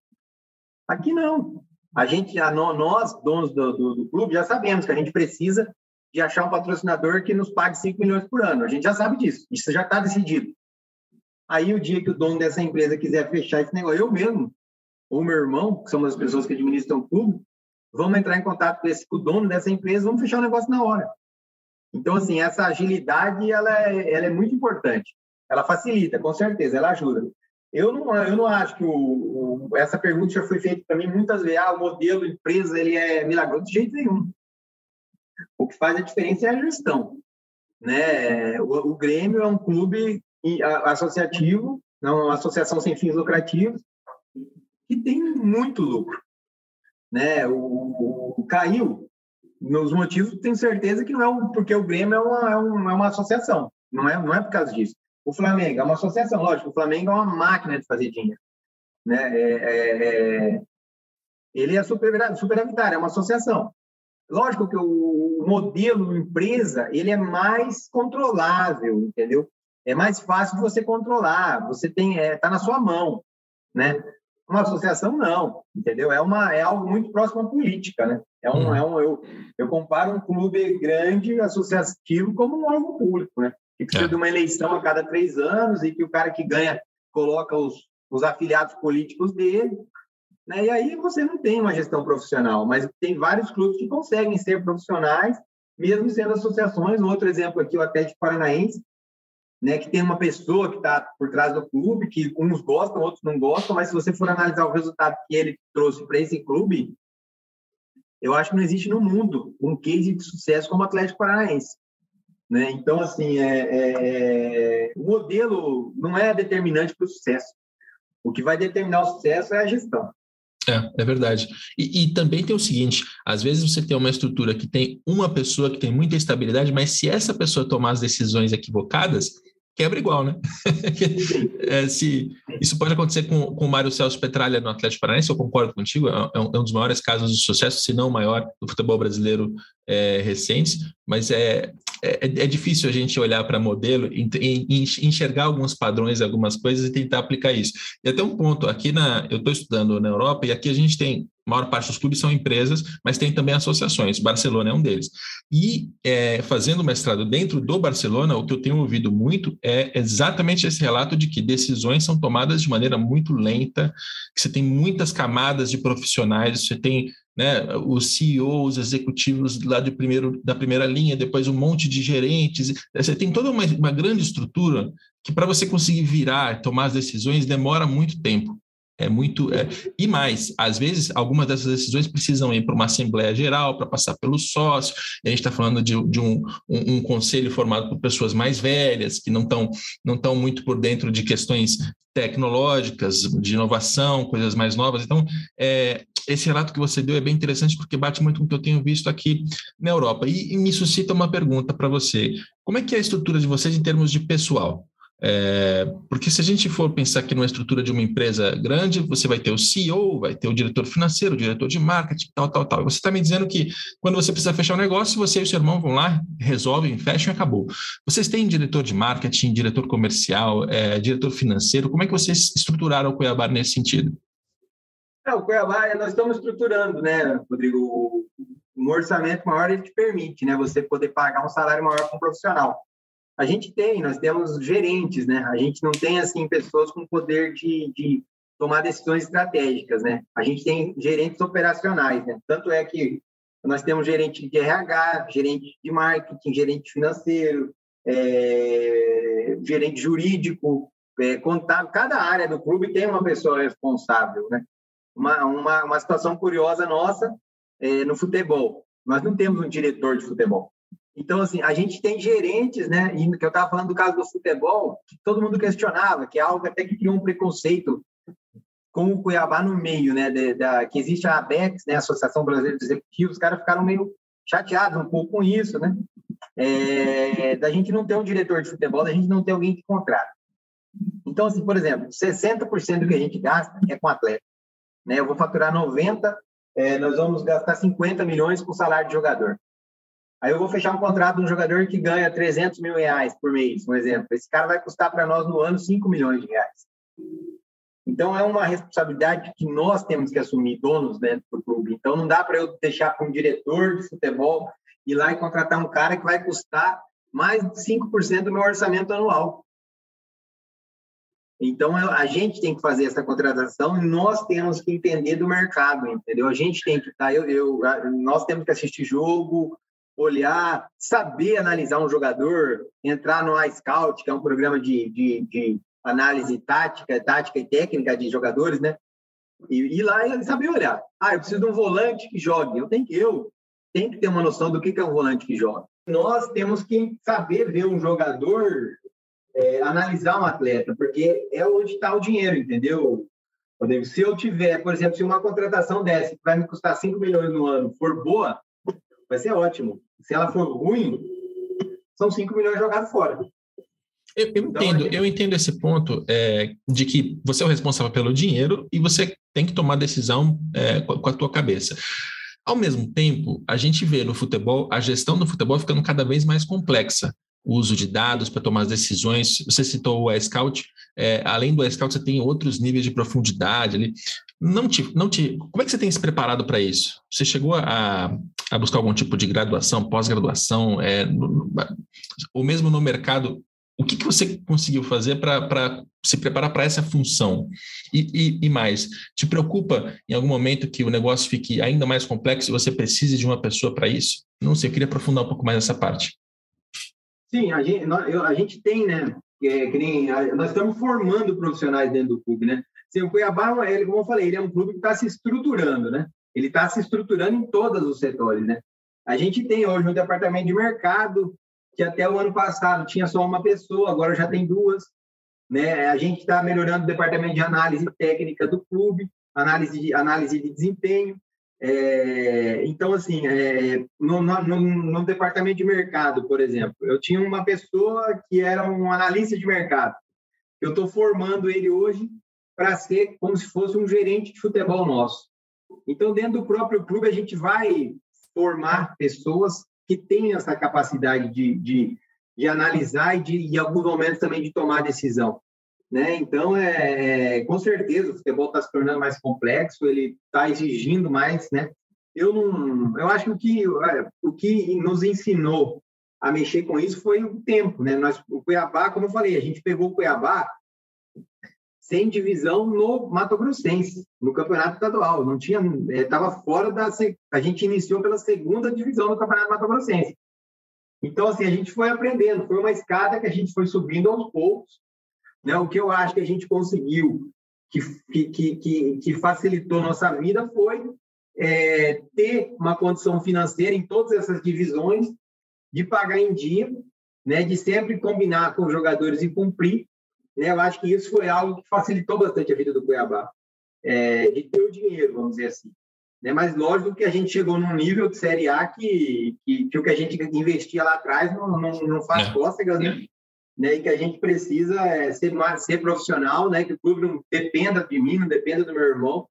Aqui não. A gente, a, nós, donos do, do, do, clube, já sabemos que a gente precisa de achar um patrocinador que nos pague 5 milhões por ano. A gente já sabe disso. Isso já está decidido. Aí, o dia que o dono dessa empresa quiser fechar esse negócio, eu mesmo, ou meu irmão, que são as pessoas que administram o clube, vamos entrar em contato com, esse, com o dono dessa empresa, vamos fechar o negócio na hora. Então, assim, essa agilidade, ela é, ela é muito importante. Ela facilita, com certeza, ela ajuda. Eu não, eu não acho que o, o essa pergunta já foi feita para mim muitas vezes. Ah, o modelo empresa ele é milagroso de jeito nenhum. O que faz a diferença é a gestão. Né? O, o Grêmio é um clube associativo, não uma associação sem fins lucrativos, que tem muito lucro. Né? O, o caiu. Nos motivos, tenho certeza que não é um, porque o Grêmio é uma, é é uma associação. Não é, não é por causa disso. O Flamengo é uma associação, lógico. O Flamengo é uma máquina de fazer dinheiro. Né? É, é, é, ele é super, superavitário, é uma associação. Lógico que o modelo empresa ele é mais controlável, entendeu? É mais fácil de você controlar. Você tem é, tá na sua mão, né? Uma associação não, entendeu? É uma é algo muito próximo à política, né? É um, hum. é um eu, eu comparo um clube grande associativo como um órgão público, né? Que precisa é. de uma eleição a cada três anos e que o cara que ganha coloca os, os afiliados políticos dele né? E aí você não tem uma gestão profissional, mas tem vários clubes que conseguem ser profissionais, mesmo sendo associações. Outro exemplo aqui, o Atlético Paranaense, né, que tem uma pessoa que está por trás do clube, que uns gostam, outros não gostam, mas se você for analisar o resultado que ele trouxe para esse clube, eu acho que não existe no mundo um case de sucesso como o Atlético Paranaense. Né? Então, assim, é, é, é o modelo não é determinante para o sucesso. O que vai determinar o sucesso é a gestão. É, é verdade. E, e, também tem o seguinte: às vezes você tem uma estrutura que tem uma pessoa que tem muita estabilidade, mas se essa pessoa tomar as decisões equivocadas, quebra igual, né? é, se, isso pode acontecer com, com o Mário Celso Petralha no Atlético Paranaense, eu concordo contigo, é um, é um dos maiores casos de sucesso, se não o maior, do futebol brasileiro é, mas é, é, é, difícil a gente olhar para modelo e, e, enxergar alguns padrões, algumas coisas e tentar aplicar isso. E até um ponto, aqui na, eu estou estudando na Europa e aqui a gente tem a maior parte dos clubes são empresas, mas tem também associações. Barcelona é um deles. E é, fazendo mestrado dentro do Barcelona, o que eu tenho ouvido muito é exatamente esse relato de que decisões são tomadas de maneira muito lenta, que você tem muitas camadas de profissionais, você tem né, os CEOs, executivos lá de primeiro, da primeira linha, depois um monte de gerentes. Você tem toda uma, uma grande estrutura que para você conseguir virar, tomar as decisões, demora muito tempo. É muito. É, e mais, às vezes, algumas dessas decisões precisam ir para uma Assembleia Geral, para passar pelo sócio. a gente está falando de, de um, um, um, conselho formado por pessoas mais velhas, que não estão não tão muito por dentro de questões tecnológicas, de inovação, coisas mais novas. Então, é, esse relato que você deu é bem interessante porque bate muito com o que eu tenho visto aqui na Europa. E, e me suscita uma pergunta para você: como é que é a estrutura de vocês em termos de pessoal? É, porque se a gente for pensar aqui numa estrutura de uma empresa grande, você vai ter o CEO, vai ter o diretor financeiro, o diretor de marketing, tal, tal, tal. Você está me dizendo que quando você precisa fechar um negócio, você e o seu irmão vão lá, resolvem, fecham e acabou. Vocês têm diretor de marketing, diretor comercial, é, diretor financeiro, como é que vocês estruturaram o Cuiabá nesse sentido? É, o Cuiabá, nós estamos estruturando, né, Rodrigo? Um orçamento maior ele te permite, né, você poder pagar um salário maior para um profissional. A gente tem, nós temos gerentes, né? A gente não tem, assim, pessoas com poder de, de tomar decisões estratégicas, né? A gente tem gerentes operacionais, né? Tanto é que nós temos gerente de RH, gerente de marketing, gerente financeiro, é, gerente jurídico, é, contábil. Cada área do clube tem uma pessoa responsável, né? Uma, uma, uma situação curiosa nossa é, no futebol. Nós não temos um diretor de futebol. Então, assim, a gente tem gerentes, né? E que eu estava falando do caso do futebol, que todo mundo questionava, que é algo até que criou um preconceito com o Cuiabá no meio, né? De, de, que existe a ABEX, né? Associação Brasileira de Executivos, os caras ficaram meio chateados um pouco com isso, né? É, da gente não ter um diretor de futebol, da gente não ter alguém que contrata. Então, assim, por exemplo, 60% do que a gente gasta é com atleta. Né? Eu vou faturar 90, é, nós vamos gastar 50 milhões com salário de jogador. Aí eu vou fechar um contrato de um jogador que ganha 300 mil reais por mês, um exemplo. Esse cara vai custar para nós no ano 5 milhões de reais. Então é uma responsabilidade que nós temos que assumir, donos dentro do clube. Então não dá para eu deixar para um diretor de futebol ir lá e contratar um cara que vai custar mais de 5% do meu orçamento anual. Então, a gente tem que fazer essa contratação e nós temos que entender do mercado, entendeu? A gente tem que estar, tá, eu, eu, nós temos que assistir jogo, olhar, saber analisar um jogador, entrar no iScout, que é um programa de, de, de análise tática, tática e técnica de jogadores, né? E ir lá e saber olhar. Ah, eu preciso de um volante que jogue. Eu tenho que eu tenho que ter uma noção do que é um volante que joga. Nós temos que saber ver um jogador, é, analisar um atleta, porque é onde está o dinheiro, entendeu? Se eu tiver, por exemplo, se uma contratação dessa que vai me custar 5 milhões no ano for boa, vai ser ótimo. Se ela for ruim, são 5 milhões jogados fora. Eu, eu então, entendo, eu entendo esse ponto é, de que você é o responsável pelo dinheiro e você tem que tomar decisão é, com, com a tua cabeça. Ao mesmo tempo, a gente vê no futebol a gestão do futebol ficando cada vez mais complexa o uso de dados para tomar as decisões. Você citou o Scout, é, além do Scout, você tem outros níveis de profundidade ali. Não te, não te, como é que você tem se preparado para isso? Você chegou a, a, buscar algum tipo de graduação, pós-graduação, é, ou mesmo no mercado? O que, que você conseguiu fazer para se preparar para essa função? E, e, e, mais, te preocupa em algum momento que o negócio fique ainda mais complexo e você precise de uma pessoa para isso? Não sei, eu queria aprofundar um pouco mais essa parte. Sim, a gente, a gente tem, né? É, nem, nós estamos formando profissionais dentro do clube, né? Sim, o Cuiabá, ele, como eu falei, ele é um clube que está se estruturando, né? Ele está se estruturando em todos os setores, né? A gente tem hoje um departamento de mercado que até o ano passado tinha só uma pessoa, agora já tem duas. Né? A gente está melhorando o departamento de análise técnica do clube, análise de, análise de desempenho. É, então, assim, é, no, no, no, departamento de mercado, por exemplo, eu tinha uma pessoa que era um analista de mercado. Eu estou formando ele hoje para ser como se fosse um gerente de futebol nosso. Então, dentro do próprio clube, a gente vai formar pessoas que têm essa capacidade de, de, de analisar e, de, em alguns momentos, também de tomar decisão. Né? Então, é, é, com certeza, o futebol está se tornando mais complexo, ele está exigindo mais, né? Eu não, eu acho que o que, é, o que nos ensinou a mexer com isso foi o tempo, né? Nós, o Cuiabá, como eu falei, a gente pegou o Cuiabá sem divisão no Mato Grossense, no Campeonato Estadual, não tinha, estava é, fora da, a gente iniciou pela segunda divisão do Campeonato Mato Grossense. Então, assim, a gente foi aprendendo, foi uma escada que a gente foi subindo aos poucos, né? O que eu acho que a gente conseguiu, que, que, que, que facilitou nossa vida, foi é, ter uma condição financeira em todas essas divisões, de pagar em dia, né? de sempre combinar com os jogadores e cumprir. Né? Eu acho que isso foi algo que facilitou bastante a vida do Cuiabá, é, de ter o dinheiro, vamos dizer assim. Né? Mas lógico que a gente chegou num nível de Série A que, que, que o que a gente investia lá atrás não, não, não faz é. cócegas, né? né, e que a gente precisa é, ser, ser profissional, né, que o clube não dependa de mim, não dependa do meu irmão.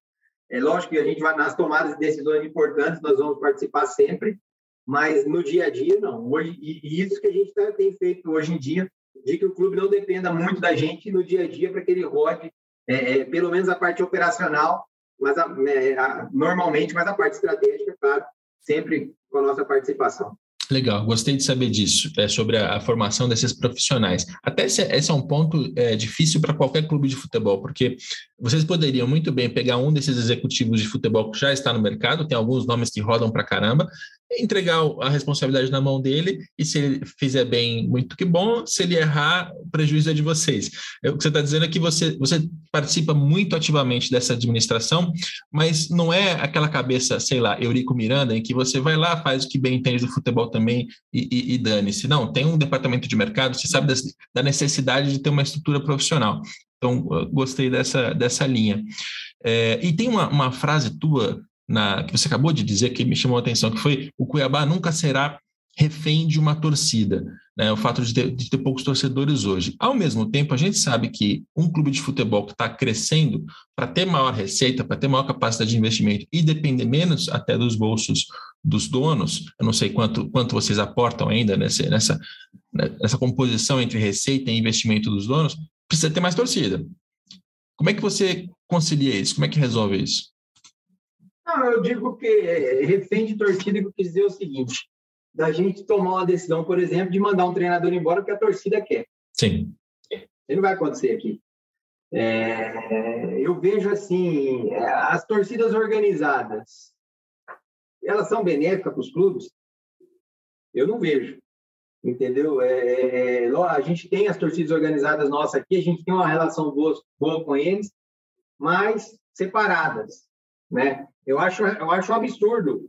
É lógico que a gente vai nas tomadas de decisões importantes, nós vamos participar sempre, mas no dia a dia não. Hoje e isso que a gente tá, tem feito hoje em dia, de que o clube não dependa muito da gente no dia a dia para que ele rode, é, é, pelo menos a parte operacional, mas a, é, a, normalmente, mas a parte estratégica, claro, sempre com a nossa participação. Legal, gostei de saber disso, é, sobre a, a, formação desses profissionais. Até esse, esse é um ponto é, difícil para qualquer clube de futebol, porque vocês poderiam muito bem pegar um desses executivos de futebol que já está no mercado, tem alguns nomes que rodam para caramba, entregar a responsabilidade na mão dele e se ele fizer bem, muito que bom, se ele errar, o prejuízo é de vocês. É, o que você está dizendo é que você, você participa muito ativamente dessa administração, mas não é aquela cabeça, sei lá, Eurico Miranda, em que você vai lá, faz o que bem entende do futebol também e, e, e dane-se. Não, tem um departamento de mercado, você sabe das, da necessidade de ter uma estrutura profissional. Então, gostei dessa, dessa linha. É, e tem uma, uma frase tua na, que você acabou de dizer que me chamou a atenção, que foi o Cuiabá nunca será refém de uma torcida, né? o fato de ter, de ter, poucos torcedores hoje. Ao mesmo tempo, a gente sabe que um clube de futebol que está crescendo para ter maior receita, para ter maior capacidade de investimento e depender menos até dos bolsos dos donos, eu não sei quanto, quanto vocês aportam ainda nessa, nessa, nessa composição entre receita e investimento dos donos, precisa ter mais torcida. Como é que você concilia isso? Como é que resolve isso? Não, eu digo que é, refém de torcida que eu quis dizer o seguinte: da gente tomar uma decisão, por exemplo, de mandar um treinador embora porque a torcida quer. Sim. Isso não vai acontecer aqui. É, eu vejo assim, as torcidas organizadas, elas são benéficas para os clubes? Eu não vejo. Entendeu? É, é, é a gente tem as torcidas organizadas nossas aqui, a gente tem uma relação boa, boa com eles, mas separadas. Né? Eu, acho, eu acho um absurdo.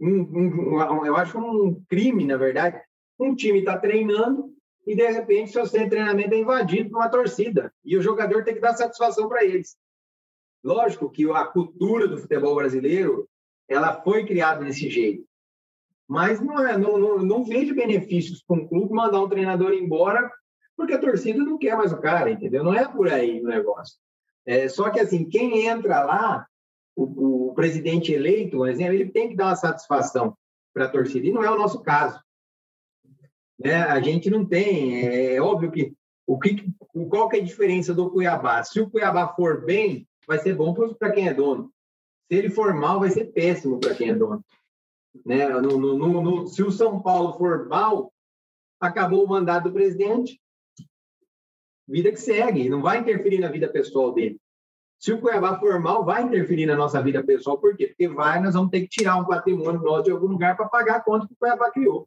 Um, um, eu acho um crime, na verdade. Um time está treinando e, de repente, seu centro de treinamento é invadido por uma torcida. E o jogador tem que dar satisfação para eles. Lógico que a cultura do futebol brasileiro ela foi criada desse jeito. Mas não, é, não, não, não vejo benefícios para um clube mandar um treinador embora porque a torcida não quer mais o cara, entendeu? Não é por aí o negócio. É, só que, assim, quem entra lá, o, o presidente eleito, por exemplo, ele tem que dar uma satisfação para a torcida, e não é o nosso caso. Né? A gente não tem, é, é óbvio que o que, qual que é a diferença do Cuiabá? Se o Cuiabá for bem, vai ser bom para quem é dono. Se ele for mal, vai ser péssimo para quem é dono. Né? No, no, no, se o São Paulo for mal, acabou o mandato do presidente, vida que segue, não vai interferir na vida pessoal dele. Se o Cuiabá for mal, vai interferir na nossa vida pessoal, por quê? Porque vai, nós vamos ter que tirar um patrimônio nosso de algum lugar para pagar a conta que o Cuiabá criou.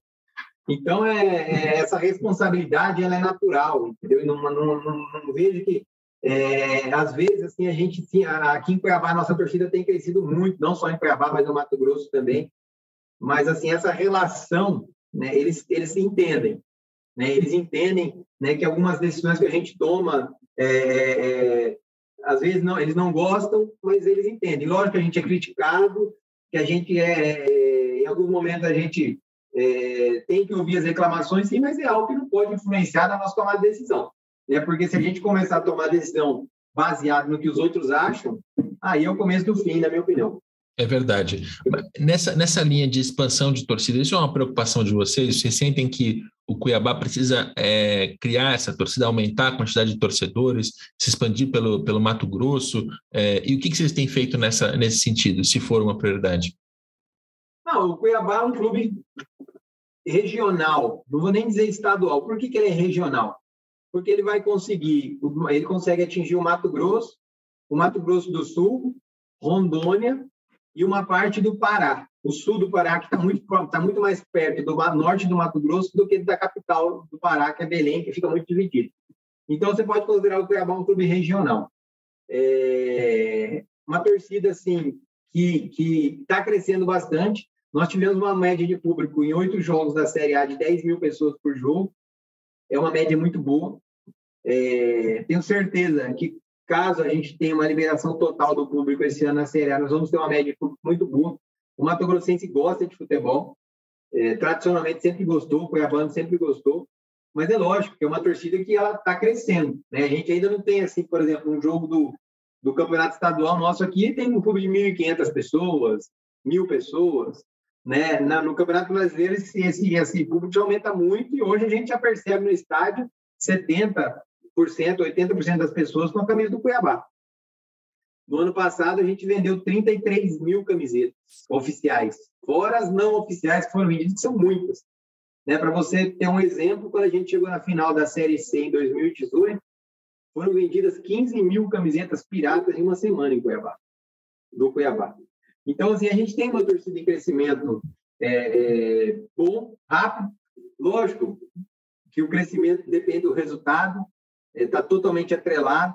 Então, é, é, essa responsabilidade ela é natural, entendeu? Não, não, não, não vejo que, é, às vezes, assim, a gente, aqui em Cuiabá, a nossa torcida tem crescido muito, não só em Cuiabá, mas no Mato Grosso também mas assim essa relação, né, eles eles se entendem, né, eles entendem, né, que algumas decisões que a gente toma, é, é, às vezes não, eles não gostam, mas eles entendem. Lógico que a gente é criticado, que a gente é, é em algum momento a gente é, tem que ouvir as reclamações, sim, mas é algo que não pode influenciar na nossa tomada de decisão, né? Porque se a gente começar a tomar decisão baseado no que os outros acham, aí é o começo do fim, na minha opinião. É verdade. Nessa, nessa linha de expansão de torcida, isso é uma preocupação de vocês? Vocês sentem que o Cuiabá precisa é, criar essa torcida, aumentar a quantidade de torcedores, se expandir pelo, pelo Mato Grosso? É, e o que, que vocês têm feito nessa, nesse sentido, se for uma prioridade? Não, o Cuiabá é um clube regional, não vou nem dizer estadual. Por que, que ele é regional? Porque ele vai conseguir, ele consegue atingir o Mato Grosso, o Mato Grosso do Sul, Rondônia e uma parte do Pará, o sul do Pará, que está muito, tá muito mais perto do norte do Mato Grosso do que da capital do Pará, que é Belém, que fica muito dividido. Então, você pode considerar o Cuiabá um clube regional. É uma torcida, assim, que está crescendo bastante. Nós tivemos uma média de público em oito jogos da Série A de 10 mil pessoas por jogo. É uma média muito boa. É, tenho certeza que Caso a gente tenha uma liberação total do público esse ano na Série A, nós vamos ter uma média muito boa. O Mato Grossense gosta de futebol, é, tradicionalmente sempre gostou, o Cuiabano sempre gostou, mas é lógico que é uma torcida que ela está crescendo. Né? A gente ainda não tem, assim, por exemplo, um jogo do, do campeonato estadual nosso aqui, tem um público de 1.500 pessoas, mil pessoas. Né? Na, no Campeonato Brasileiro, esse, esse, esse público aumenta muito e hoje a gente já percebe no estádio 70, 80% das pessoas com a camisa do Cuiabá. No ano passado, a gente vendeu 33 mil camisetas oficiais, fora as não oficiais que foram vendidas, que são muitas. Né? Para você ter um exemplo, quando a gente chegou na final da Série C em 2018, foram vendidas 15 mil camisetas piratas em uma semana em Cuiabá, do Cuiabá. Então, assim, a gente tem uma torcida em crescimento é, é, bom, rápido. Lógico que o crescimento depende do resultado, está totalmente atrelado,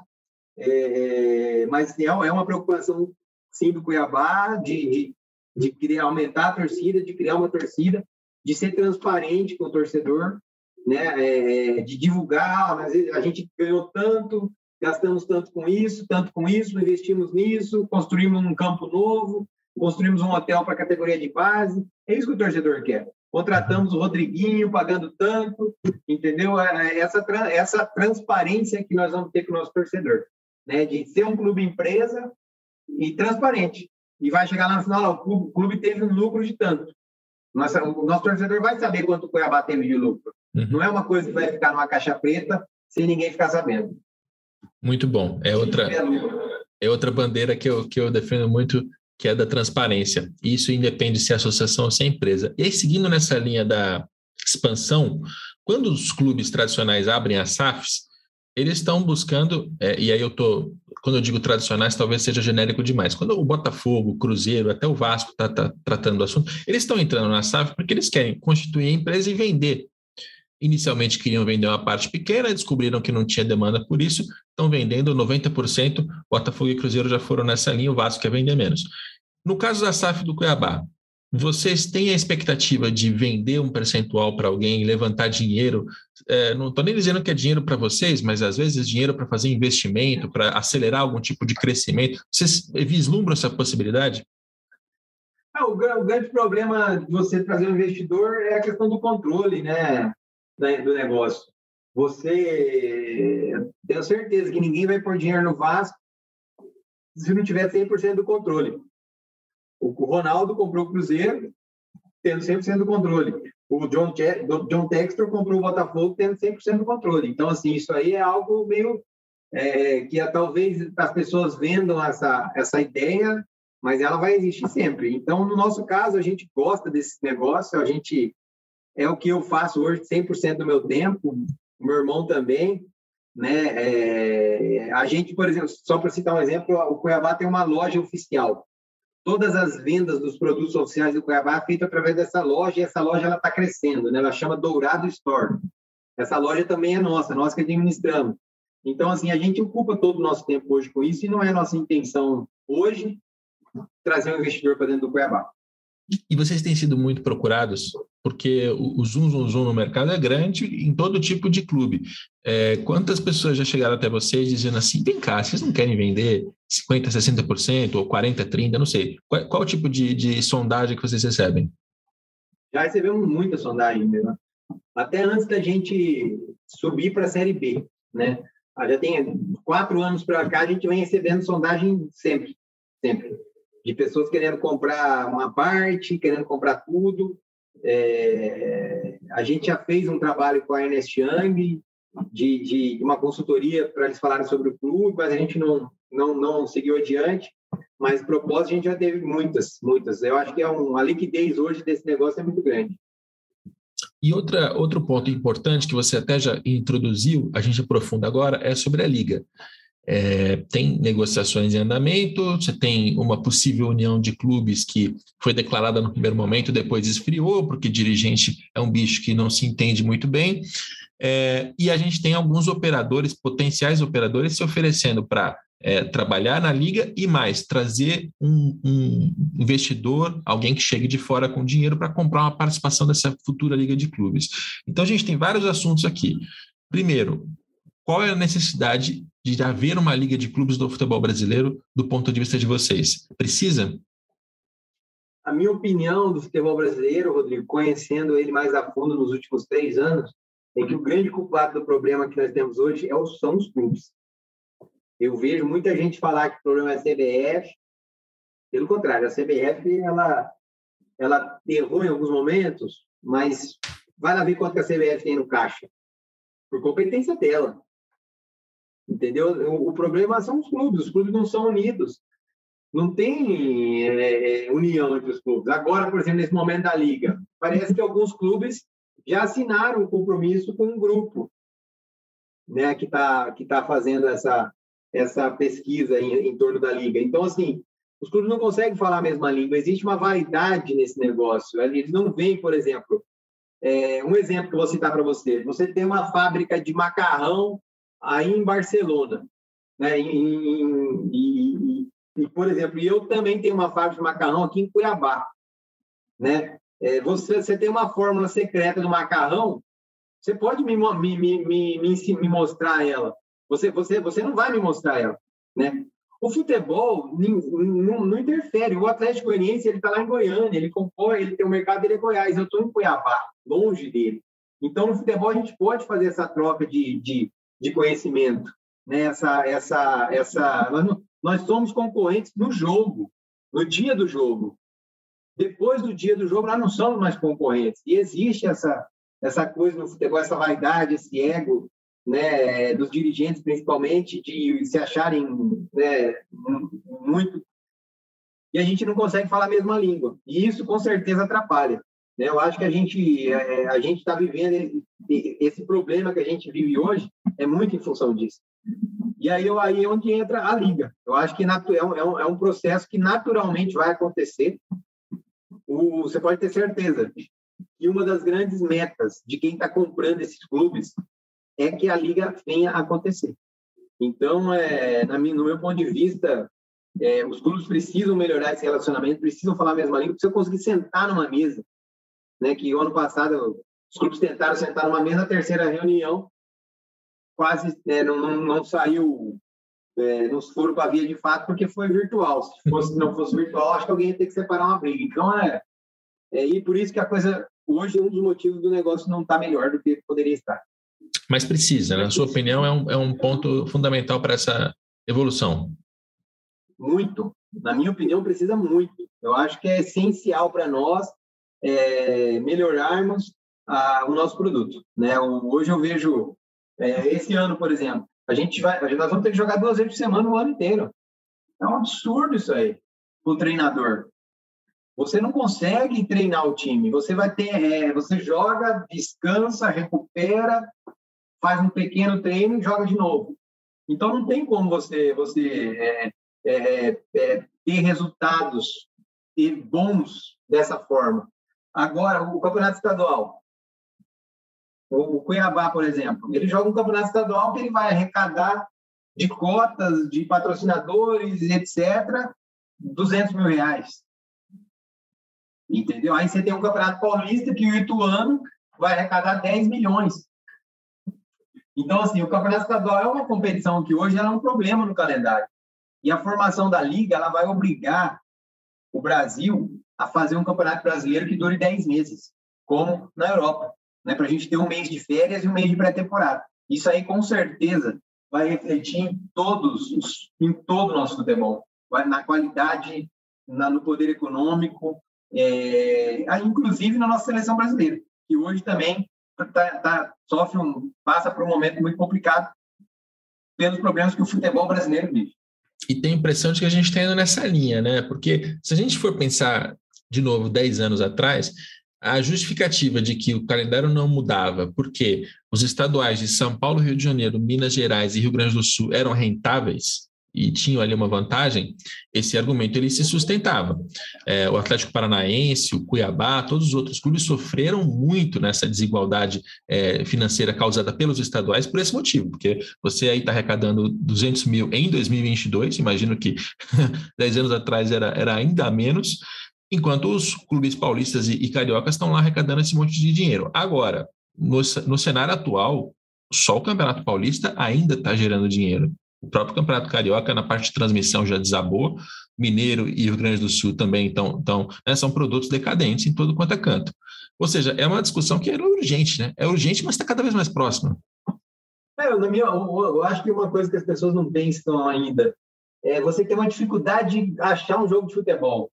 é, mas assim, é, é uma preocupação, sim, do Cuiabá de, de, de criar, aumentar a torcida, de criar uma torcida, de ser transparente com o torcedor, né, é, de divulgar, mas a gente ganhou tanto, gastamos tanto com isso, tanto com isso, investimos nisso, construímos um campo novo, construímos um hotel para a categoria de base. É isso que o torcedor quer contratamos o Rodriguinho pagando tanto, entendeu? É, é essa, essa transparência que nós vamos ter com o nosso torcedor, né? De ser um clube empresa e transparente. E vai chegar lá no final, o clube, o clube teve um lucro de tanto. Nossa, o nosso torcedor vai saber quanto o Cuiabá teve de lucro. Uhum. Não é uma coisa que vai ficar numa caixa preta sem ninguém ficar sabendo. Muito bom. É outra, é outra bandeira que eu, que eu defendo muito que é da transparência. Isso independe se é associação ou se é empresa. E aí, seguindo nessa linha da expansão, quando os clubes tradicionais abrem as SAFs, eles estão buscando, é, e aí eu estou quando eu digo tradicionais, talvez seja genérico demais. Quando o Botafogo, o Cruzeiro, até o Vasco está tá tratando do assunto, eles estão entrando na SAF porque eles querem constituir a empresa e vender. Inicialmente queriam vender uma parte pequena, descobriram que não tinha demanda por isso, estão vendendo 90%. Botafogo e Cruzeiro já foram nessa linha, o Vasco quer vender menos. No caso da SAF do Cuiabá, vocês têm a expectativa de vender um percentual para alguém, levantar dinheiro? É, não estou nem dizendo que é dinheiro para vocês, mas às vezes dinheiro para fazer investimento, para acelerar algum tipo de crescimento. Vocês vislumbram essa possibilidade? Ah, o, o, grande problema de você trazer um investidor é a questão do controle né, do negócio. Você, tenho certeza que ninguém vai pôr dinheiro no Vasco se não tiver 100% do controle. O Ronaldo comprou o Cruzeiro tendo 100% do controle. O John, John Textor comprou o Botafogo tendo 100% do controle. Então, assim, isso aí é algo meio é, que é, talvez as pessoas vendam essa, essa ideia, mas ela vai existir sempre. Então, no nosso caso, a gente gosta desse negócio, a gente é o que eu faço hoje 100% do meu tempo, meu irmão também, né? É, a gente, por exemplo, só para citar um exemplo, o Cuiabá tem uma loja oficial todas as vendas dos produtos oficiais do Cuiabá é feita através dessa loja e essa loja ela está crescendo, né? Ela chama Dourado Store. Essa loja também é nossa, nós que administramos. Então, assim, a gente ocupa todo o nosso tempo hoje com isso e não é nossa intenção hoje trazer um investidor para dentro do Cuiabá. E vocês têm sido muito procurados, porque o zoom, zoom, zoom no mercado é grande em todo tipo de clube. É, quantas pessoas já chegaram até vocês dizendo assim, vem cá, vocês não querem vender 50%, 60% ou 40%, 30%, não sei. Qual, qual o tipo de, de, sondagem que vocês recebem? Já recebemos muita sondagem, né? até antes da gente subir para a Série B, né? Ah, já tem quatro anos para cá, a gente vem recebendo sondagem sempre, sempre de pessoas querendo comprar uma parte, querendo comprar tudo. É, a gente já fez um trabalho com a Ernest Young, de, de uma consultoria para eles falarem sobre o clube, mas a gente não, não, não seguiu adiante. Mas propósito a gente já teve muitas, muitas. Eu acho que é um, a liquidez hoje desse negócio é muito grande. E outra, outro ponto importante que você até já introduziu, a gente aprofunda agora, é sobre a liga. É, tem negociações em andamento, você tem uma possível união de clubes que foi declarada no primeiro momento, depois esfriou, porque dirigente é um bicho que não se entende muito bem. É, e a gente tem alguns operadores, potenciais operadores, se oferecendo para é, trabalhar na liga e mais, trazer um, um, investidor, alguém que chegue de fora com dinheiro para comprar uma participação dessa futura liga de clubes. Então a gente tem vários assuntos aqui. Primeiro, qual é a necessidade de haver uma liga de clubes do futebol brasileiro do ponto de vista de vocês? Precisa? A minha opinião do futebol brasileiro, Rodrigo, conhecendo ele mais a fundo nos últimos três anos, é que o grande culpado do problema que nós temos hoje é são os clubes. Eu vejo muita gente falar que o problema é a CBF. Pelo contrário, a CBF ela, ela errou em alguns momentos, mas vai lá ver quanto que a CBF tem no caixa. Por competência dela. Entendeu? O, o, problema são os clubes, os clubes não são unidos. Não tem é, é, união entre os clubes. Agora, por exemplo, nesse momento da liga, parece que alguns clubes já assinaram um compromisso com um grupo né, que está que tá fazendo essa, essa pesquisa em, em torno da liga. Então, assim, os clubes não conseguem falar a mesma língua. Existe uma vaidade nesse negócio. Eles não veem, por exemplo, é, um exemplo que eu vou citar para você. Você tem uma fábrica de macarrão aí em Barcelona. Né? E, e, e, por exemplo, eu também tenho uma fábrica de macarrão aqui em Cuiabá. Né? É, você, você tem uma fórmula secreta do macarrão, você pode me, me, me, me, me mostrar ela. Você, você, você não vai me mostrar ela. Né? O futebol não, não interfere. O Atlético Goianiense ele está lá em Goiânia, ele compõe, ele tem o mercado dele é Goiás. Eu estou em Cuiabá, longe dele. Então, no futebol, a gente pode fazer essa troca de, de, de conhecimento. Né? Essa, essa, essa, nós, nós somos concorrentes no jogo, no dia do jogo. Depois do dia do jogo, nós não somos mais concorrentes. E existe essa, essa coisa no futebol, essa vaidade, esse ego né, dos dirigentes, principalmente, de se acharem né, muito. E a gente não consegue falar a mesma língua. E isso, com certeza, atrapalha. Né? Eu acho que a gente é, a gente está vivendo esse problema que a gente vive hoje é muito em função disso. E aí, aí é onde entra a liga. Eu acho que é um, é um processo que naturalmente vai acontecer. O, você pode ter certeza que uma das grandes metas de quem está comprando esses clubes é que a liga venha a acontecer. Então, é, na minha, no meu ponto de vista, é, os clubes precisam melhorar esse relacionamento, precisam falar a mesma língua, precisam conseguir sentar numa mesa. Né, que ano passado os clubes tentaram sentar numa mesa, na terceira reunião, quase é, não, não, não, saiu, é, não foram para a via de fato, porque foi virtual. Se fosse, não fosse virtual, acho que alguém ia ter que separar uma briga. Então, é, é e por isso que a coisa, hoje, um dos motivos do negócio não está melhor do que poderia estar. Mas precisa, na sua opinião, é um, é um ponto fundamental para essa evolução. Muito. Na minha opinião, precisa muito. Eu acho que é essencial para nós é, melhorarmos a, o nosso produto. Né? Hoje eu vejo, é, esse ano, por exemplo, a gente vai, nós vamos ter que jogar duas vezes por semana o ano inteiro. É um absurdo isso aí, o treinador. Você não consegue treinar o time. Você vai ter, é, você joga, descansa, recupera, faz um pequeno treino e joga de novo. Então não tem como você você é, é, é, ter resultados bons dessa forma. Agora o campeonato estadual, o Cuiabá, por exemplo, ele joga um campeonato estadual que ele vai arrecadar de cotas, de patrocinadores, etc., 200 mil reais. Entendeu? Aí você tem um campeonato paulista que o Ituano vai arrecadar 10 milhões. Então, assim, o campeonato estadual é uma competição que hoje é um problema no calendário. E a formação da liga ela vai obrigar o Brasil a fazer um campeonato brasileiro que dure 10 meses, como na Europa, né? para a gente ter um mês de férias e um mês de pré-temporada. Isso aí, com certeza, vai refletir em todos, os, em todo o nosso futebol, vai na qualidade, na, no poder econômico, é, inclusive na nossa seleção brasileira, que hoje também tá, tá, sofre um, passa por um momento muito complicado pelos problemas que o futebol brasileiro vive. E tem a impressão de que a gente está indo nessa linha, né? Porque se a gente for pensar, de novo, 10 anos atrás, a justificativa de que o calendário não mudava porque os estaduais de São Paulo, Rio de Janeiro, Minas Gerais e Rio Grande do Sul eram rentáveis, e tinham ali uma vantagem, esse argumento ele se sustentava. É, o Atlético Paranaense, o Cuiabá, todos os outros clubes sofreram muito nessa desigualdade é, financeira causada pelos estaduais por esse motivo, porque você aí está arrecadando 200 mil em 2022, imagino que 10 anos atrás era, era ainda menos, enquanto os clubes paulistas e, e cariocas estão lá arrecadando esse monte de dinheiro. Agora, no, no cenário atual, só o Campeonato Paulista ainda está gerando dinheiro. O próprio Campeonato Carioca, na parte de transmissão, já desabou. Mineiro e Rio Grande do Sul também estão, então, né, são produtos decadentes em todo quanto é canto. Ou seja, é uma discussão que é urgente, né? É urgente, mas está cada vez mais próxima. É, na minha, eu, eu acho que uma coisa que as pessoas não pensam ainda é você tem uma dificuldade de achar um jogo de futebol.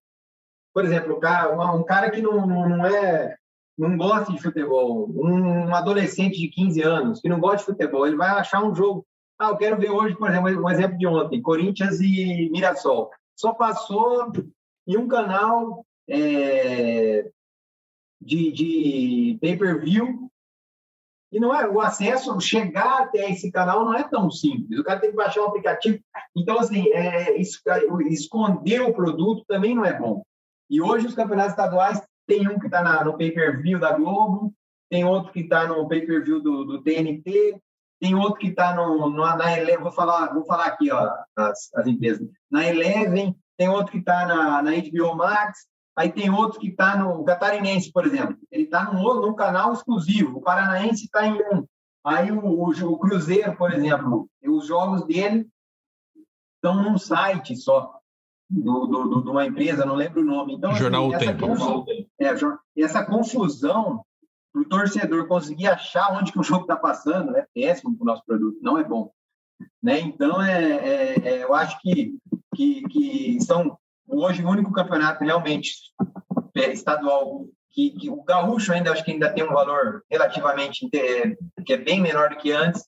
Por exemplo, um cara, um cara que não, não, é não gosta de futebol, um adolescente de 15 anos que não gosta de futebol, ele vai achar um jogo ah, eu quero ver hoje, por exemplo, um exemplo de ontem, Corinthians e Mirassol. Só passou em um canal é, de, de pay-per-view e não é o acesso, chegar até esse canal não é tão simples. O cara tem que baixar um aplicativo. Então, assim, é, esconder o produto também não é bom. E hoje os campeonatos estaduais tem um que está no pay-per-view da Globo, tem outro que está no pay-per-view do, do TNT, tem outro que está na Eleven, vou falar, vou falar aqui, ó, as, as empresas. Na Eleven, tem outro que está na, na HBO Max, aí tem outro que está no Catarinense, por exemplo. Ele está num, num canal exclusivo, o Paranaense está em um. Aí o, o, o, Cruzeiro, por exemplo, os jogos dele estão num site só, do, do, do, de uma empresa, não lembro o nome. Então, Jornal assim, essa, confusão, é, essa confusão para o torcedor conseguir achar onde que o jogo está passando é péssimo para o nosso produto, não é bom. Né? Então, é, é, é, eu acho que, que, que são hoje o único campeonato realmente é, estadual que, que, o gaúcho ainda acho que ainda tem um valor relativamente que é bem menor do que antes,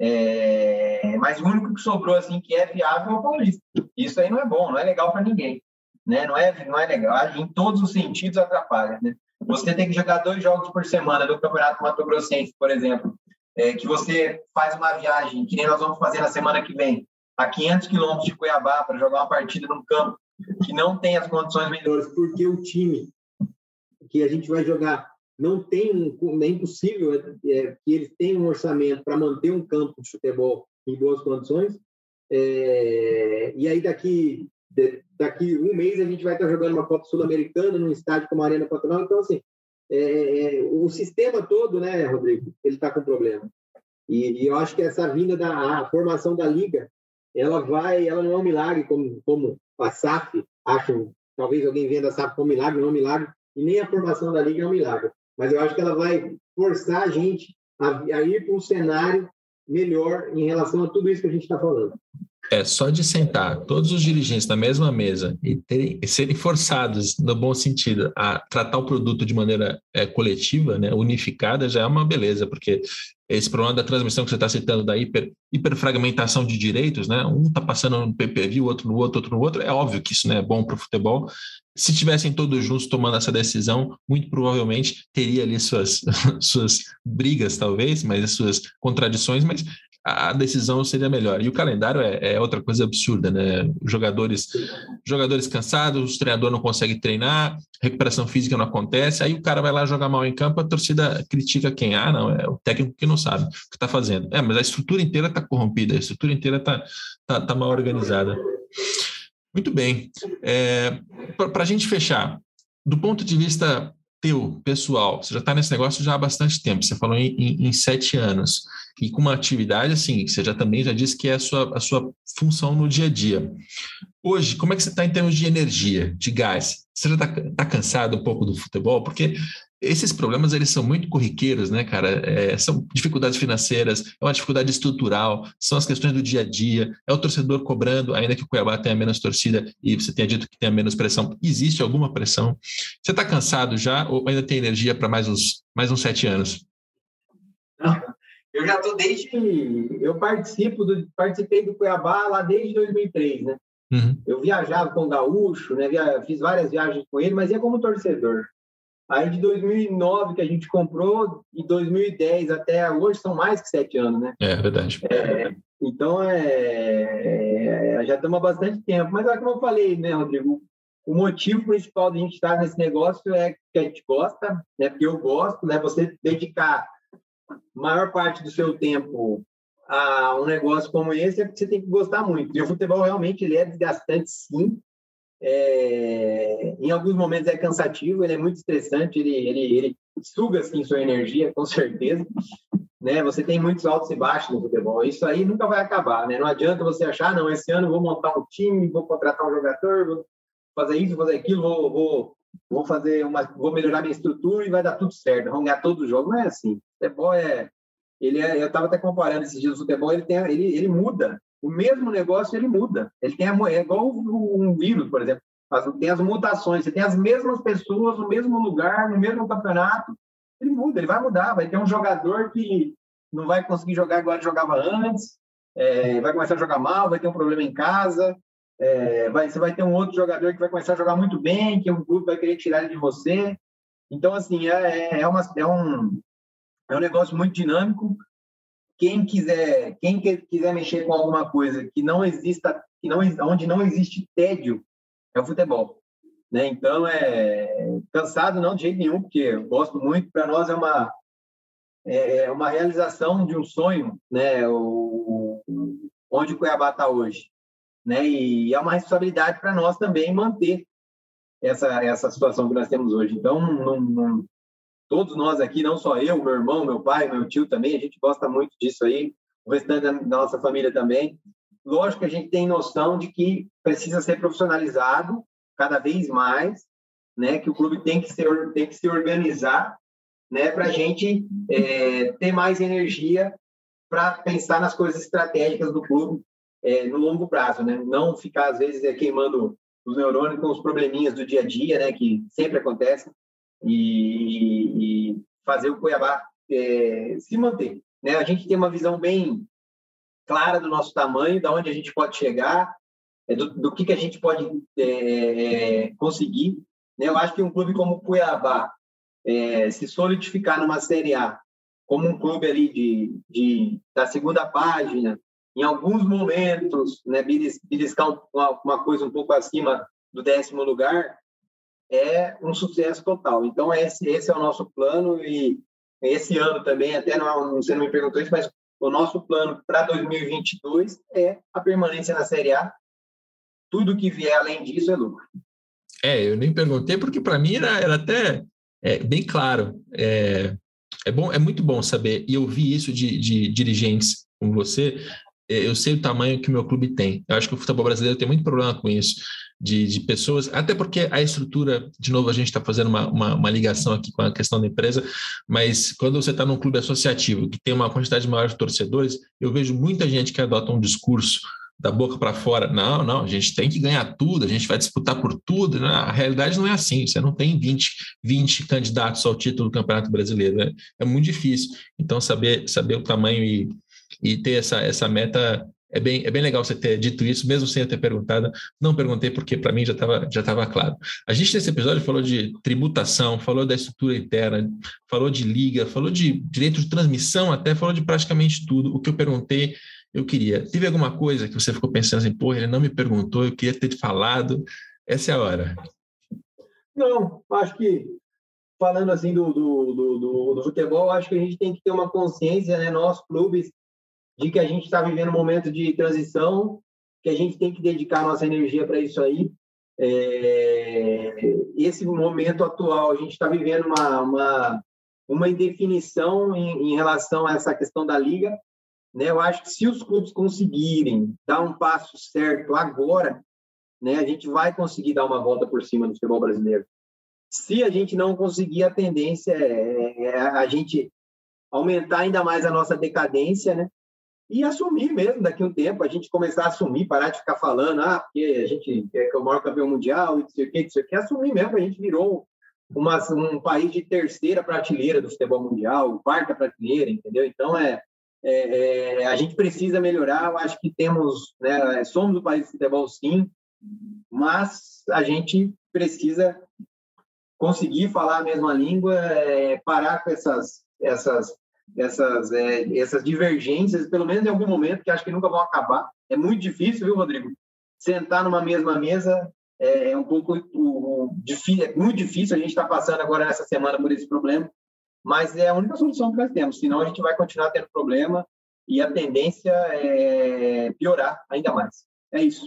é, mas o único que sobrou assim que é viável é o paulista. Isso aí não é bom, não é legal para ninguém, né? Não é não é legal, em todos os sentidos atrapalha, né? Você tem que jogar dois jogos por semana do Campeonato Mato Grossense, por exemplo, é, que você faz uma viagem, que nem nós vamos fazer na semana que vem, a 500 quilômetros de Cuiabá para jogar uma partida num campo que não tem as condições melhores, porque o time que a gente vai jogar não tem, é impossível é, que eles tenham um orçamento para manter um campo de futebol em boas condições. É, e aí daqui daqui um mês a gente vai estar jogando uma Copa Sul-Americana num estádio como a Arena Patronal. Então assim, é, é, o sistema todo, né, Rodrigo, ele está com problema. E, e, eu acho que essa vinda da formação da liga, ela vai, ela não é um milagre como, como a SAF, acho, talvez alguém venda a SAF como milagre, não é um milagre, e nem a formação da liga é um milagre. Mas eu acho que ela vai forçar a gente a, a ir para um cenário melhor em relação a tudo isso que a gente está falando. É só de sentar todos os dirigentes na mesma mesa e terem, serem forçados, no bom sentido, a tratar o produto de maneira é, coletiva, né, unificada, já é uma beleza, porque esse problema da transmissão que você está citando, da hiper, hiperfragmentação de direitos, né, um está passando no PPV, o outro no outro, outro no outro, é óbvio que isso não é bom para o futebol. Se tivessem todos juntos tomando essa decisão, muito provavelmente teria ali suas, suas brigas, talvez, mas as suas contradições, mas a decisão seria melhor. E o calendário é, é outra coisa absurda, né? Jogadores, jogadores cansados, o treinador não consegue treinar, recuperação física não acontece, aí o cara vai lá jogar mal em campo, a torcida critica quem? Ah, não, é o técnico que não sabe o que está fazendo. É, mas a estrutura inteira está corrompida, a estrutura inteira está tá, tá mal organizada. Muito bem. É, Para a gente fechar, do ponto de vista teu, pessoal, você já está nesse negócio já há bastante tempo, você falou em, em, em, sete anos, e com uma atividade assim, você já também já disse que é a sua, a sua função no dia a dia. Hoje, como é que você está em termos de energia, de gás? Você já está tá cansado um pouco do futebol? Porque esses problemas eles são muito corriqueiros, né, cara? É, são dificuldades financeiras, é uma dificuldade estrutural, são as questões do dia a dia, é o torcedor cobrando, ainda que o Cuiabá tenha menos torcida e você tenha dito que tenha menos pressão. Existe alguma pressão? Você está cansado já ou ainda tem energia para mais uns, mais uns sete anos? Não, eu já estou desde. Eu participo do, participei do Cuiabá lá desde 2003, né? Uhum. Eu viajava com o Gaúcho, né? Fiz várias viagens com ele, mas ia como torcedor. Aí de 2009 que a gente comprou, e 2010 até hoje são mais que sete anos, né? É verdade. É, então é, é, já estamos há bastante tempo. Mas é como eu falei, né, Rodrigo? O motivo principal de a gente estar nesse negócio é que a gente gosta, né? Porque eu gosto, né? Você dedicar maior parte do seu tempo a um negócio como esse é porque você tem que gostar muito. E o futebol realmente ele é desgastante, sim. É, em alguns momentos é cansativo, ele é muito estressante, ele, ele, ele suga assim sua energia, com certeza. Né? Você tem muitos altos e baixos no futebol. Isso aí nunca vai acabar, né? Não adianta você achar, não, esse ano vou montar um time, vou contratar um jogador, vou fazer isso, vou fazer aquilo, vou, vou, vou fazer uma, vou melhorar minha estrutura e vai dar tudo certo, vamos ganhar todo o jogo. Não é assim. O futebol é, ele é, eu estava até comparando esses dias o futebol, ele tem, ele, ele muda o mesmo negócio ele muda. Ele tem é igual um vírus, por exemplo. Tem as mutações, você tem as mesmas pessoas no mesmo lugar, no mesmo campeonato, ele muda, ele vai mudar. Vai ter um jogador que não vai conseguir jogar igual ele jogava antes, é, vai começar a jogar mal, vai ter um problema em casa, é, vai, você vai ter um outro jogador que vai começar a jogar muito bem, que o grupo vai querer tirar ele de você. Então, assim, é, é, uma, é, um, é um negócio muito dinâmico, quem quiser, quem quiser mexer com alguma coisa que não exista, que não, onde não existe tédio, é o futebol. Né? Então, é cansado não de jeito nenhum, porque eu gosto muito. Para nós é uma é, é uma realização de um sonho, né? O, onde o Cuiabá está hoje, né? E é uma responsabilidade para nós também manter essa essa situação que nós temos hoje. Então, não, não, todos nós aqui, não só eu, meu irmão, meu pai, meu tio também, a gente gosta muito disso aí, o restante da nossa família também. Lógico que a gente tem noção de que precisa ser profissionalizado cada vez mais, né? Que o clube tem que ser tem que se organizar, né? Para a gente é, ter mais energia para pensar nas coisas estratégicas do clube é, no longo prazo, né? Não ficar às vezes é, queimando os neurônios com os probleminhas do dia a dia, né? Que sempre acontecem e, e fazer o Cuiabá é, se manter. Né? A gente tem uma visão bem clara do nosso tamanho, da onde a gente pode chegar, é, do, do que, que a gente pode é, é, conseguir. Né? Eu acho que um clube como o Cuiabá, é, se solidificar numa Série A como um clube ali de, de da segunda página, em alguns momentos, né, beliscar uma, coisa um pouco acima do décimo lugar, é um sucesso total. Então, esse, esse é o nosso plano e esse ano também, até não, você não me perguntou isso, mas o nosso plano para 2022 é a permanência na Série A. Tudo que vier além disso é lucro. É, eu nem perguntei porque para mim era, era até é, bem claro. É, é, bom, é muito bom saber, e eu vi isso de, de dirigentes como você, é, eu sei o tamanho que o meu clube tem. Eu acho que o futebol brasileiro tem muito problema com isso, de, de pessoas, até porque a estrutura, de novo, a gente está fazendo uma, uma, uma, ligação aqui com a questão da empresa, mas quando você está num clube associativo que tem uma quantidade maior de torcedores, eu vejo muita gente que adota um discurso da boca para fora. Não, não, a gente tem que ganhar tudo, a gente vai disputar por tudo. Não, a realidade não é assim. Você não tem 20, 20 candidatos ao título do Campeonato Brasileiro. Né? É muito difícil. Então, saber, saber o tamanho e, e ter essa, essa meta é bem, é bem legal você ter dito isso, mesmo sem eu ter perguntado. Não perguntei porque para mim já estava já tava claro. A gente nesse episódio falou de tributação, falou da estrutura interna, falou de liga, falou de direito de transmissão, até falou de praticamente tudo. O que eu perguntei eu queria. Teve alguma coisa que você ficou pensando assim, porra, ele não me perguntou, eu queria ter falado. Essa é a hora. Não, acho que falando assim do, do, do, do, futebol, acho que a gente tem que ter uma consciência, né, nós clubes, de que a gente está vivendo um momento de transição, que a gente tem que dedicar nossa energia para isso aí. É, esse momento atual, a gente está vivendo uma, uma, uma indefinição em, em relação a essa questão da liga, né? Eu acho que se os clubes conseguirem dar um passo certo agora, né, a gente vai conseguir dar uma volta por cima do futebol brasileiro. Se a gente não conseguir, a tendência é, é a gente aumentar ainda mais a nossa decadência, né? E assumir mesmo daqui a um tempo, a gente começar a assumir, parar de ficar falando, ah, porque a gente é, é o maior campeão mundial, e não sei o que, não sei o que, assumir mesmo, a gente virou uma, um país de terceira prateleira do futebol mundial, quarta prateleira, entendeu? Então, é, é, é, a gente precisa melhorar. Eu acho que temos, né, somos o país de futebol, sim, mas a gente precisa conseguir falar a mesma língua, é, parar com essas, essas, essas, é, essas divergências, pelo menos em algum momento, que acho que nunca vão acabar. É muito difícil, viu, Rodrigo? Sentar numa mesma mesa é, é um pouco o, o, difícil, é muito difícil. A gente está passando agora nessa semana por esse problema mas é a única solução que nós temos, senão a gente vai continuar tendo problema e a tendência é piorar ainda mais. É isso.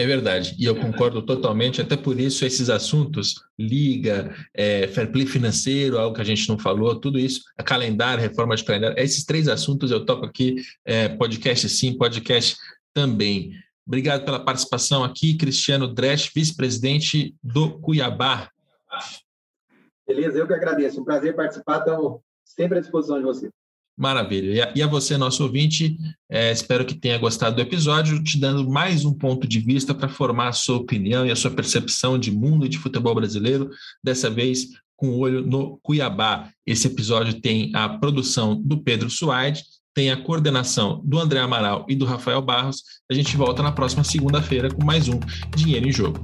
É verdade, e eu concordo totalmente, até por isso esses assuntos, liga, é, fair play financeiro, algo que a gente não falou, tudo isso, calendário, reforma de calendário, esses três assuntos eu toco aqui, é, podcast sim, podcast também. Obrigado pela participação aqui, Cristiano Dresch, vice-presidente do Cuiabá. Beleza? Eu que agradeço. Um prazer participar. Estamos sempre à disposição de você. Maravilha. E a, você, nosso ouvinte, é, espero que tenha gostado do episódio, te dando mais um ponto de vista para formar a sua opinião e a sua percepção de mundo e de futebol brasileiro, dessa vez com o olho no Cuiabá. Esse episódio tem a produção do Pedro Suaide, tem a coordenação do André Amaral e do Rafael Barros. A gente volta na próxima segunda-feira com mais um Dinheiro em Jogo.